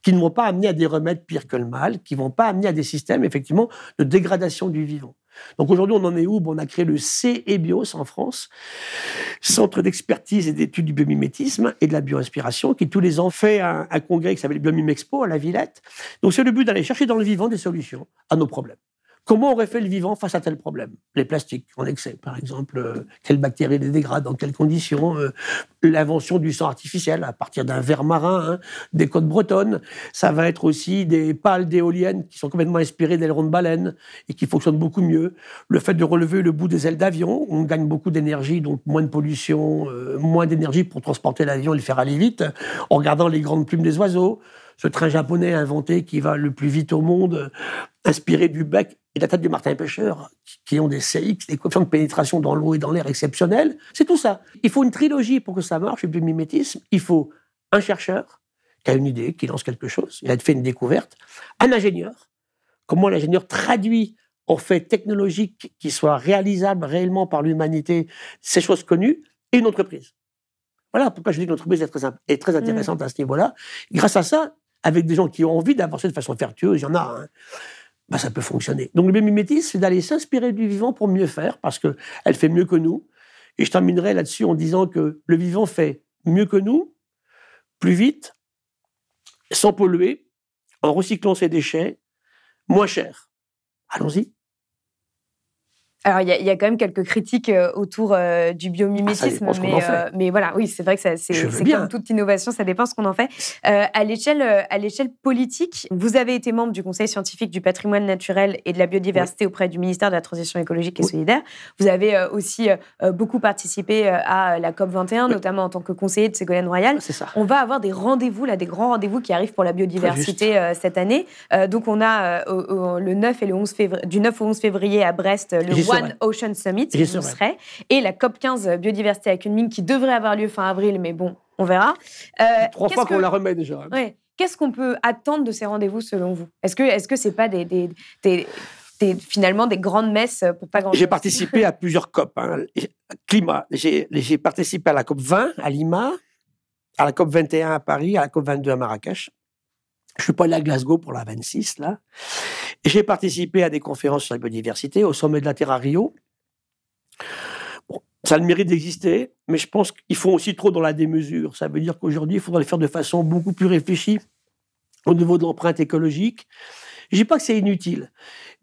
qui ne vont pas amener à des remèdes pires que le mal, qui ne vont pas amener à des systèmes, effectivement, de dégradation du vivant. Donc aujourd'hui, on en est où? On a créé le CEBIOS en France, Centre d'expertise et d'études du biomimétisme et de la bioinspiration, qui tous les ans fait un, congrès qui s'appelle le Biomimexpo à la Villette. Donc c'est le but d'aller chercher dans le vivant des solutions à nos problèmes. Comment aurait fait le vivant face à tel problème? Les plastiques en excès, par exemple. euh, quelles bactéries les dégradent Dans quelles conditions euh, L'invention du sang artificiel à partir d'un ver marin, hein, des côtes bretonnes. Ça va être aussi des pales d'éoliennes qui sont complètement inspirées d'ailerons de baleine et qui fonctionnent beaucoup mieux. Le fait de relever le bout des ailes d'avion, on gagne beaucoup d'énergie, donc moins de pollution, euh, moins d'énergie pour transporter l'avion et le faire aller vite, en regardant les grandes plumes des oiseaux. Ce train japonais inventé qui va le plus vite au monde, inspiré du bec et la tête du martin pêcheur, qui- ont des CX, des coefficients de pénétration dans l'eau et dans l'air exceptionnels. C'est tout ça. Il faut une trilogie pour que ça marche, le biomimétisme. Il faut un chercheur qui a une idée, qui lance quelque chose, il a fait une découverte, un ingénieur, comment l'ingénieur traduit en fait technologique qui soit réalisable réellement par l'humanité ces choses connues, et une entreprise. Voilà pourquoi je dis que l'entreprise est très, imp- est très intéressante à ce niveau-là. Grâce à ça, avec des gens qui ont envie d'avancer de façon vertueuse, il y en a, hein, bah, ça peut fonctionner. Donc le biomimétisme, c'est d'aller s'inspirer du vivant pour mieux faire, parce qu'elle fait mieux que nous. Et je terminerai là-dessus en disant que le vivant fait mieux que nous, plus vite, sans polluer, en recyclant ses déchets, moins cher. Allons-y. Alors, il y, a- il y a quand même quelques critiques euh, autour euh, du biomimétisme, Ah, mais, euh, mais voilà, oui, c'est vrai que c'est comme toute innovation, ça dépend ce qu'on en fait. Euh, à l'échelle politique, vous avez été membre du Conseil scientifique du patrimoine naturel et de la biodiversité auprès du ministère de la Transition écologique et Oui. solidaire. Vous avez aussi beaucoup participé à la COP 21, Oui. notamment en tant que conseiller de Ségolène Royal. C'est ça. On va avoir des rendez-vous, là, des grands rendez-vous qui arrivent pour la biodiversité cette année. Donc, on a le 9 et le 11 février, du 9 au 11 février à Brest le. One Ocean Summit. J'y vous serai. serez. Et la COP 15 biodiversité à Kunming qui devrait avoir lieu fin avril, mais bon, on verra. Euh, Trois fois qu'on la remet déjà. hein. Ouais. Qu'est-ce qu'on peut attendre de ces rendez-vous selon vous? Est-ce que est-ce que c'est pas des, des, des- des- finalement des grandes messes pour pas grand J'ai participé à plusieurs COP. hein. Climat, j'ai j'ai participé à la COP 20 à Lima, à la COP 21 à Paris, à la COP 22 à Marrakech. Je suis pas allé à Glasgow pour la 26, là. J'ai participé à des conférences sur la biodiversité au sommet de la Terre à Rio. Ça a le mérite d'exister, mais je pense qu'ils font aussi trop dans la démesure. Ça veut dire qu'aujourd'hui, il faudrait le faire de façon beaucoup plus réfléchie au niveau de l'empreinte écologique. Je dis pas que c'est inutile,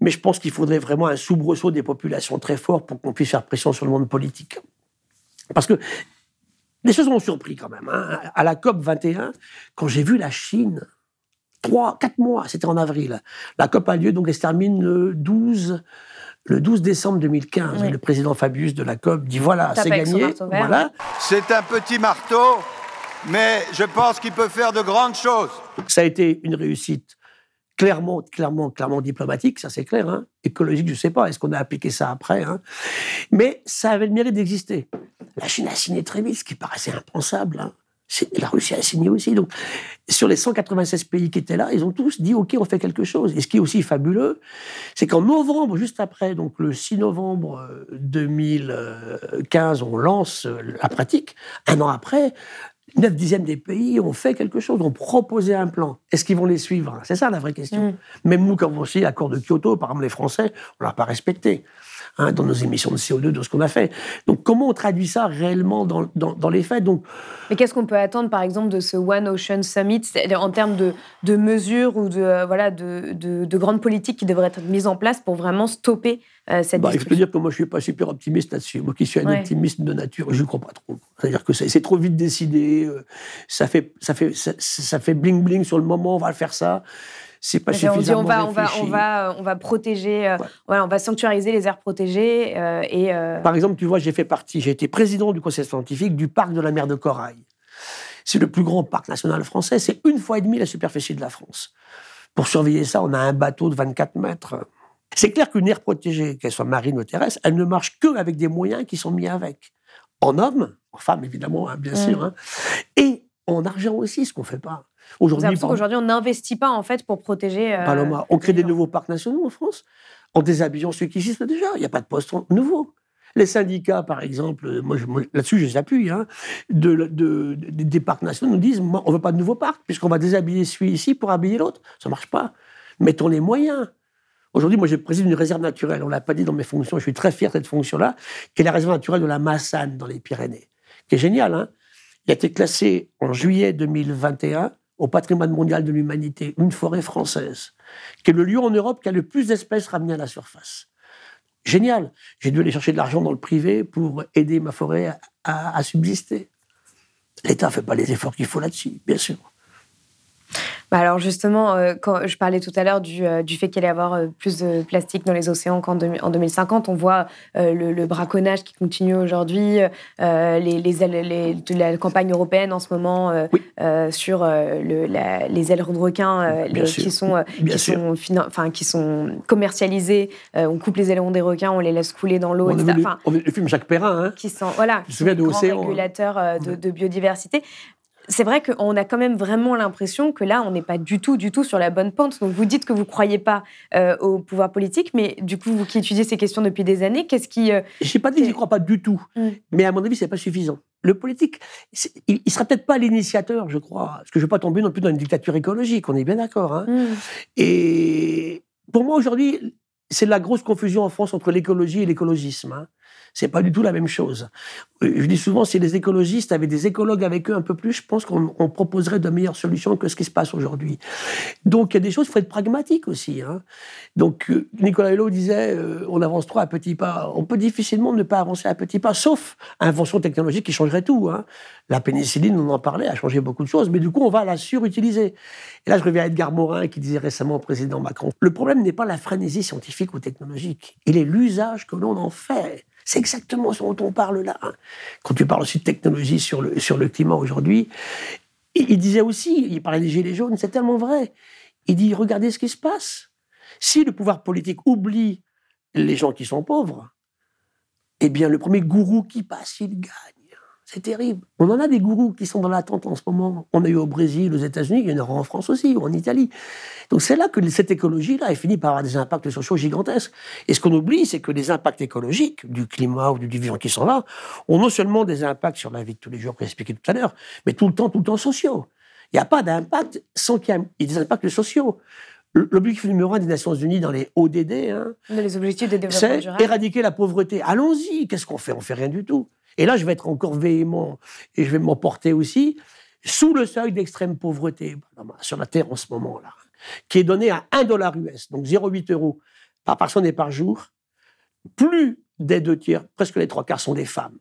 mais je pense qu'il faudrait vraiment un soubresaut des populations très fort pour qu'on puisse faire pression sur le monde politique. Parce que les choses m'ont surpris quand même. hein. À la COP 21, quand j'ai vu la Chine, trois, quatre mois, c'était en avril. La COP a lieu, donc elle se termine le 12, le 12 décembre 2015. Oui. Le président Fabius de la COP dit voilà, c'est gagné. Voilà. C'est un petit marteau, mais je pense qu'il peut faire de grandes choses. Ça a été une réussite clairement, clairement, clairement diplomatique, ça c'est clair. Hein. Écologique, je sais pas, est-ce qu'on a appliqué ça après hein. Mais ça avait le mérite d'exister. La Chine a signé très vite, ce qui paraissait impensable. hein. La Russie a signé aussi. Donc, sur les 196 pays qui étaient là, ils ont tous dit OK, on fait quelque chose. Et ce qui est aussi fabuleux, c'est qu'en novembre, juste après, donc le 6 novembre euh, 2015, on lance euh, la pratique. Un an après, 9 dixièmes des pays ont fait quelque chose, ont proposé un plan. Est-ce qu'ils vont les suivre? C'est ça la vraie question. Mm. Même nous, quand on signé l'accord de Kyoto, par exemple les Français, on l'a pas respecté hein, dans nos émissions de CO2, dans ce qu'on a fait. Donc comment on traduit ça réellement dans, dans, dans les faits? Donc Mais qu'est-ce qu'on peut attendre, par exemple, de ce One Ocean Summit en termes de, de mesures ou de, euh, voilà, de, de, de grandes politiques qui devraient être mises en place pour vraiment stopper euh, cette Bah, il faut dire que moi, je suis pas super optimiste là-dessus. Moi qui suis un Ouais. optimiste de nature, je ne crois pas trop. C'est-à-dire que c'est trop vite décidé. euh, Ça fait, ça fait, ça, ça fait bling bling sur le moment. On va faire ça. C'est pas C'est-à-dire, on dit suffisamment on va, on va, on va, on va protéger, euh, Ouais. voilà, on va sanctuariser les aires protégées euh, et euh, Par exemple, tu vois, j'ai fait partie, j'ai été président du conseil scientifique du parc de la mer de Corail. C'est le plus grand parc national français. C'est une fois et demie la superficie de la France. Pour surveiller ça, on a un bateau de 24 mètres. C'est clair qu'une aire protégée, qu'elle soit marine ou terrestre, elle ne marche que avec des moyens qui sont mis avec. En hommes, en femmes évidemment, hein, bien Mm. sûr, hein, et en argent aussi, ce qu'on fait pas. Aujourd'hui, par- qu'aujourd'hui on n'investit pas en fait pour protéger. euh, Paloma, on crée des nouveaux parcs nationaux en France en déshabillant ceux qui existent déjà. Il n'y a pas de poste nouveau. Les syndicats, par exemple, moi, là-dessus, je les appuie, hein, de, de- de- des parcs nationaux nous disent moi, on ne veut pas de nouveaux parcs, puisqu'on va déshabiller celui-ci pour habiller l'autre. Ça ne marche pas. Mettons les moyens. Aujourd'hui, moi, je préside une réserve naturelle. On ne l'a pas dit dans mes fonctions. Je suis très fier de cette fonction-là, qui est la réserve naturelle de la Massane, dans les Pyrénées, qui est géniale. Hein Il a été classé en juillet 2021 au patrimoine mondial de l'humanité, une forêt française, qui est le lieu en Europe qui a le plus d'espèces ramenées à la surface. Génial. J'ai dû aller chercher de l'argent dans le privé pour aider ma forêt à, subsister. L'État ne fait pas les efforts qu'il faut là-dessus, bien sûr. Bah alors justement, euh, quand je parlais tout à l'heure du, euh, du fait qu'il allait y avoir euh, plus de plastique dans les océans qu'en deux- en 2050, on voit le, le braconnage qui continue aujourd'hui, les, la campagne européenne en ce moment Oui. sur le- la- les ailerons de sûr. qui sont qui sont sont commercialisés. On coupe les ailerons des requins, on les laisse couler dans l'eau, etc. le, Enfin, on a vu le film Jacques Perrin, hein qui sont voilà, Je me souviens de biodiversité. C'est vrai qu'on a quand même vraiment l'impression que là, on n'est pas du tout, du tout sur la bonne pente. Donc, vous dites que vous croyez pas euh, au pouvoir politique, mais du coup, vous qui étudiez ces questions depuis des années, qu'est-ce qui euh, Je n'ai pas dit que j'y crois pas du tout, Mm. mais à mon avis, c'est pas suffisant. Le politique, il, ne sera peut-être pas l'initiateur, je crois, parce que je ne veux pas tomber non plus dans une dictature écologique, on est bien d'accord. Hein hmm, Et pour moi, aujourd'hui, c'est la grosse confusion en France entre l'écologie et l'écologisme. Hein. C'est pas du tout la même chose. Je dis souvent, si les écologistes avaient des écologues avec eux un peu plus, je pense qu'on on proposerait de meilleures solutions que ce qui se passe aujourd'hui. Donc, il y a des choses, il faut être pragmatique aussi. Hein. Donc, euh, Nicolas Hulot disait, euh, on avance trop à petits pas. On peut difficilement ne pas avancer à petits pas, sauf invention technologique qui changerait tout. Hein. La pénicilline, on en parlait, a changé beaucoup de choses, mais du coup, on va la surutiliser. Et là, je reviens à Edgar Morin qui disait récemment au président Macron le problème n'est pas la frénésie scientifique ou technologique, il est l'usage que l'on en fait. C'est exactement ce dont on parle là. hein. Quand tu parles aussi de technologie sur le, climat aujourd'hui, il, il disait aussi, il parlait des gilets jaunes, c'est tellement vrai. Il dit regardez ce qui se passe. Si le pouvoir politique oublie les gens qui sont pauvres, eh bien, le premier gourou qui passe, il gagne. C'est terrible. On en a des gourous qui sont dans l'attente en ce moment. On a eu au Brésil, aux États-Unis, il y en aura en France aussi, ou en Italie. Donc c'est là que cette écologie-là, elle finit par avoir des impacts sociaux gigantesques. Et ce qu'on oublie, c'est que les impacts écologiques, du climat ou du vivant qui sont là, ont non seulement des impacts sur la vie de tous les jours, que expliqué tout à l'heure, mais tout le temps, tout le temps sociaux. Il n'y a pas d'impact sans qu'il y ait des impacts sociaux. L'objectif numéro un des Nations Unies dans les ODD, hein, les objectifs de développement c'est éradiquer la pauvreté. Allons-y, qu'est-ce qu'on fait? On fait rien du tout. Et là, je vais être encore véhément et je vais m'emporter aussi sous le seuil d'extrême pauvreté sur la Terre en ce moment-là, qui est donné à 1 dollar US, donc 0,8 euros par personne et par jour. Plus des deux tiers, presque les trois quarts sont des femmes.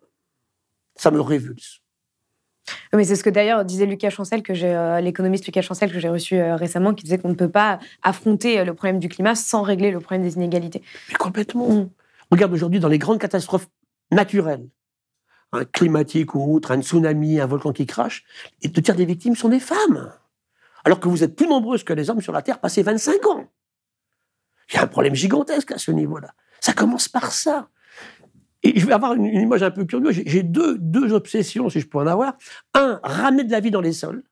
Ça me révulse. Mais c'est ce que d'ailleurs disait Lucas Chancel, que j'ai, euh, l'économiste Lucas Chancel que j'ai reçu euh, récemment, qui disait qu'on ne peut pas affronter euh, le problème du climat sans régler le problème des inégalités. Mais complètement. Mm. Regarde aujourd'hui dans les grandes catastrophes naturelles, un climatique ou autre, un tsunami, un volcan qui crache, et deux tiers des victimes sont des femmes. Alors que vous êtes plus nombreuses que les hommes sur la Terre passé 25 ans. Il y a un problème gigantesque à ce niveau-là. Ça commence par ça. Et je vais avoir une, image un peu curieuse. J'ai deux, deux obsessions, si je peux en avoir. Un, ramener de la vie dans les sols.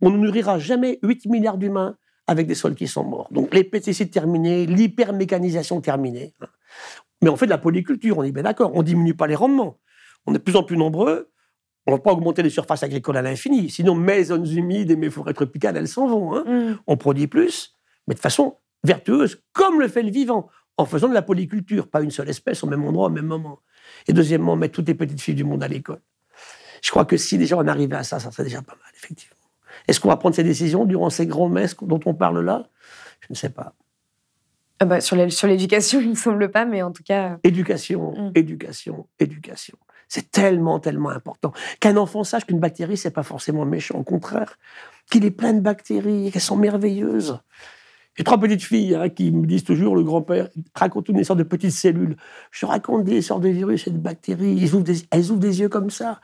On ne nourrira jamais 8 milliards d'humains avec des sols qui sont morts. Donc les pesticides terminés, l'hypermécanisation terminée. Mais on fait de la polyculture, on est bien d'accord. On diminue pas les rendements on est de plus en plus nombreux, on ne va pas augmenter les surfaces agricoles à l'infini. Sinon, mes zones humides et mes forêts tropicales, elles s'en vont. Hein. Mm. On produit plus, mais de façon vertueuse, comme le fait le vivant, en faisant de la polyculture, pas une seule espèce au même endroit, au même moment. Et deuxièmement, mettre toutes les petites filles du monde à l'école. Je crois que si déjà on arrivait à ça, ça serait déjà pas mal, effectivement. Est-ce qu'on va prendre ces décisions durant ces grands messes dont on parle là? Je ne sais pas. Ah bah, sur l'éducation, il ne me semble pas, mais en tout cas. Éducation, mm. éducation, éducation. C'est tellement, tellement important. Qu'un enfant sache qu'une bactérie, c'est pas forcément méchant. Au contraire, qu'il est plein de bactéries, qu'elles sont merveilleuses. J'ai trois petites filles hein, qui me disent toujours, le grand-père raconte une sorte de petites cellules. Je raconte des sortes de virus et de bactéries. Ils ouvrent des, elles ouvrent des yeux comme ça.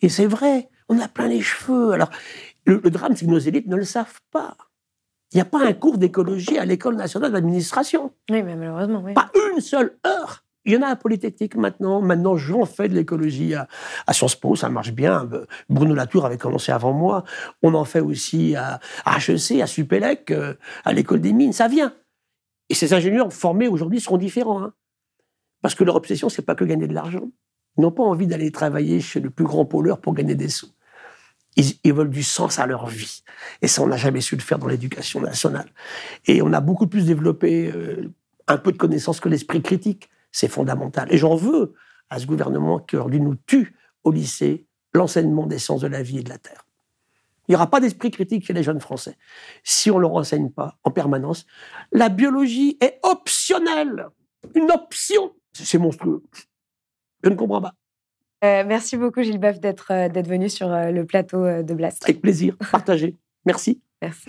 Et c'est vrai, on a plein les cheveux. Alors, le, drame, c'est que nos élites ne le savent pas. Il n'y a pas un cours d'écologie à l'école nationale d'administration. Oui, mais malheureusement, oui. Pas une seule heure. Il y en a à Polytechnique maintenant. Maintenant, j'en fais de l'écologie à, Sciences Po, ça marche bien. Bruno Latour avait commencé avant moi. On en fait aussi à, HEC, à Supélec, euh, à l'école des mines. Ça vient. Et ces ingénieurs formés aujourd'hui seront différents. Hein. Parce que leur obsession, c'est pas que gagner de l'argent. Ils n'ont pas envie d'aller travailler chez le plus grand pôleur pour gagner des sous. Ils, veulent du sens à leur vie. Et ça, on n'a jamais su le faire dans l'éducation nationale. Et on a beaucoup plus développé euh, un peu de connaissances que l'esprit critique c'est fondamental. Et j'en veux à ce gouvernement qui aujourd'hui nous tue au lycée l'enseignement des sciences de la vie et de la terre. Il n'y aura pas d'esprit critique chez les jeunes Français si on ne leur enseigne pas en permanence. La biologie est optionnelle, une option. C'est monstrueux. Je ne comprends pas. Euh, merci beaucoup Gilles Boeuf d'être euh, d'être venu sur euh, le plateau de Blast. Avec plaisir, partagé. Merci. Merci.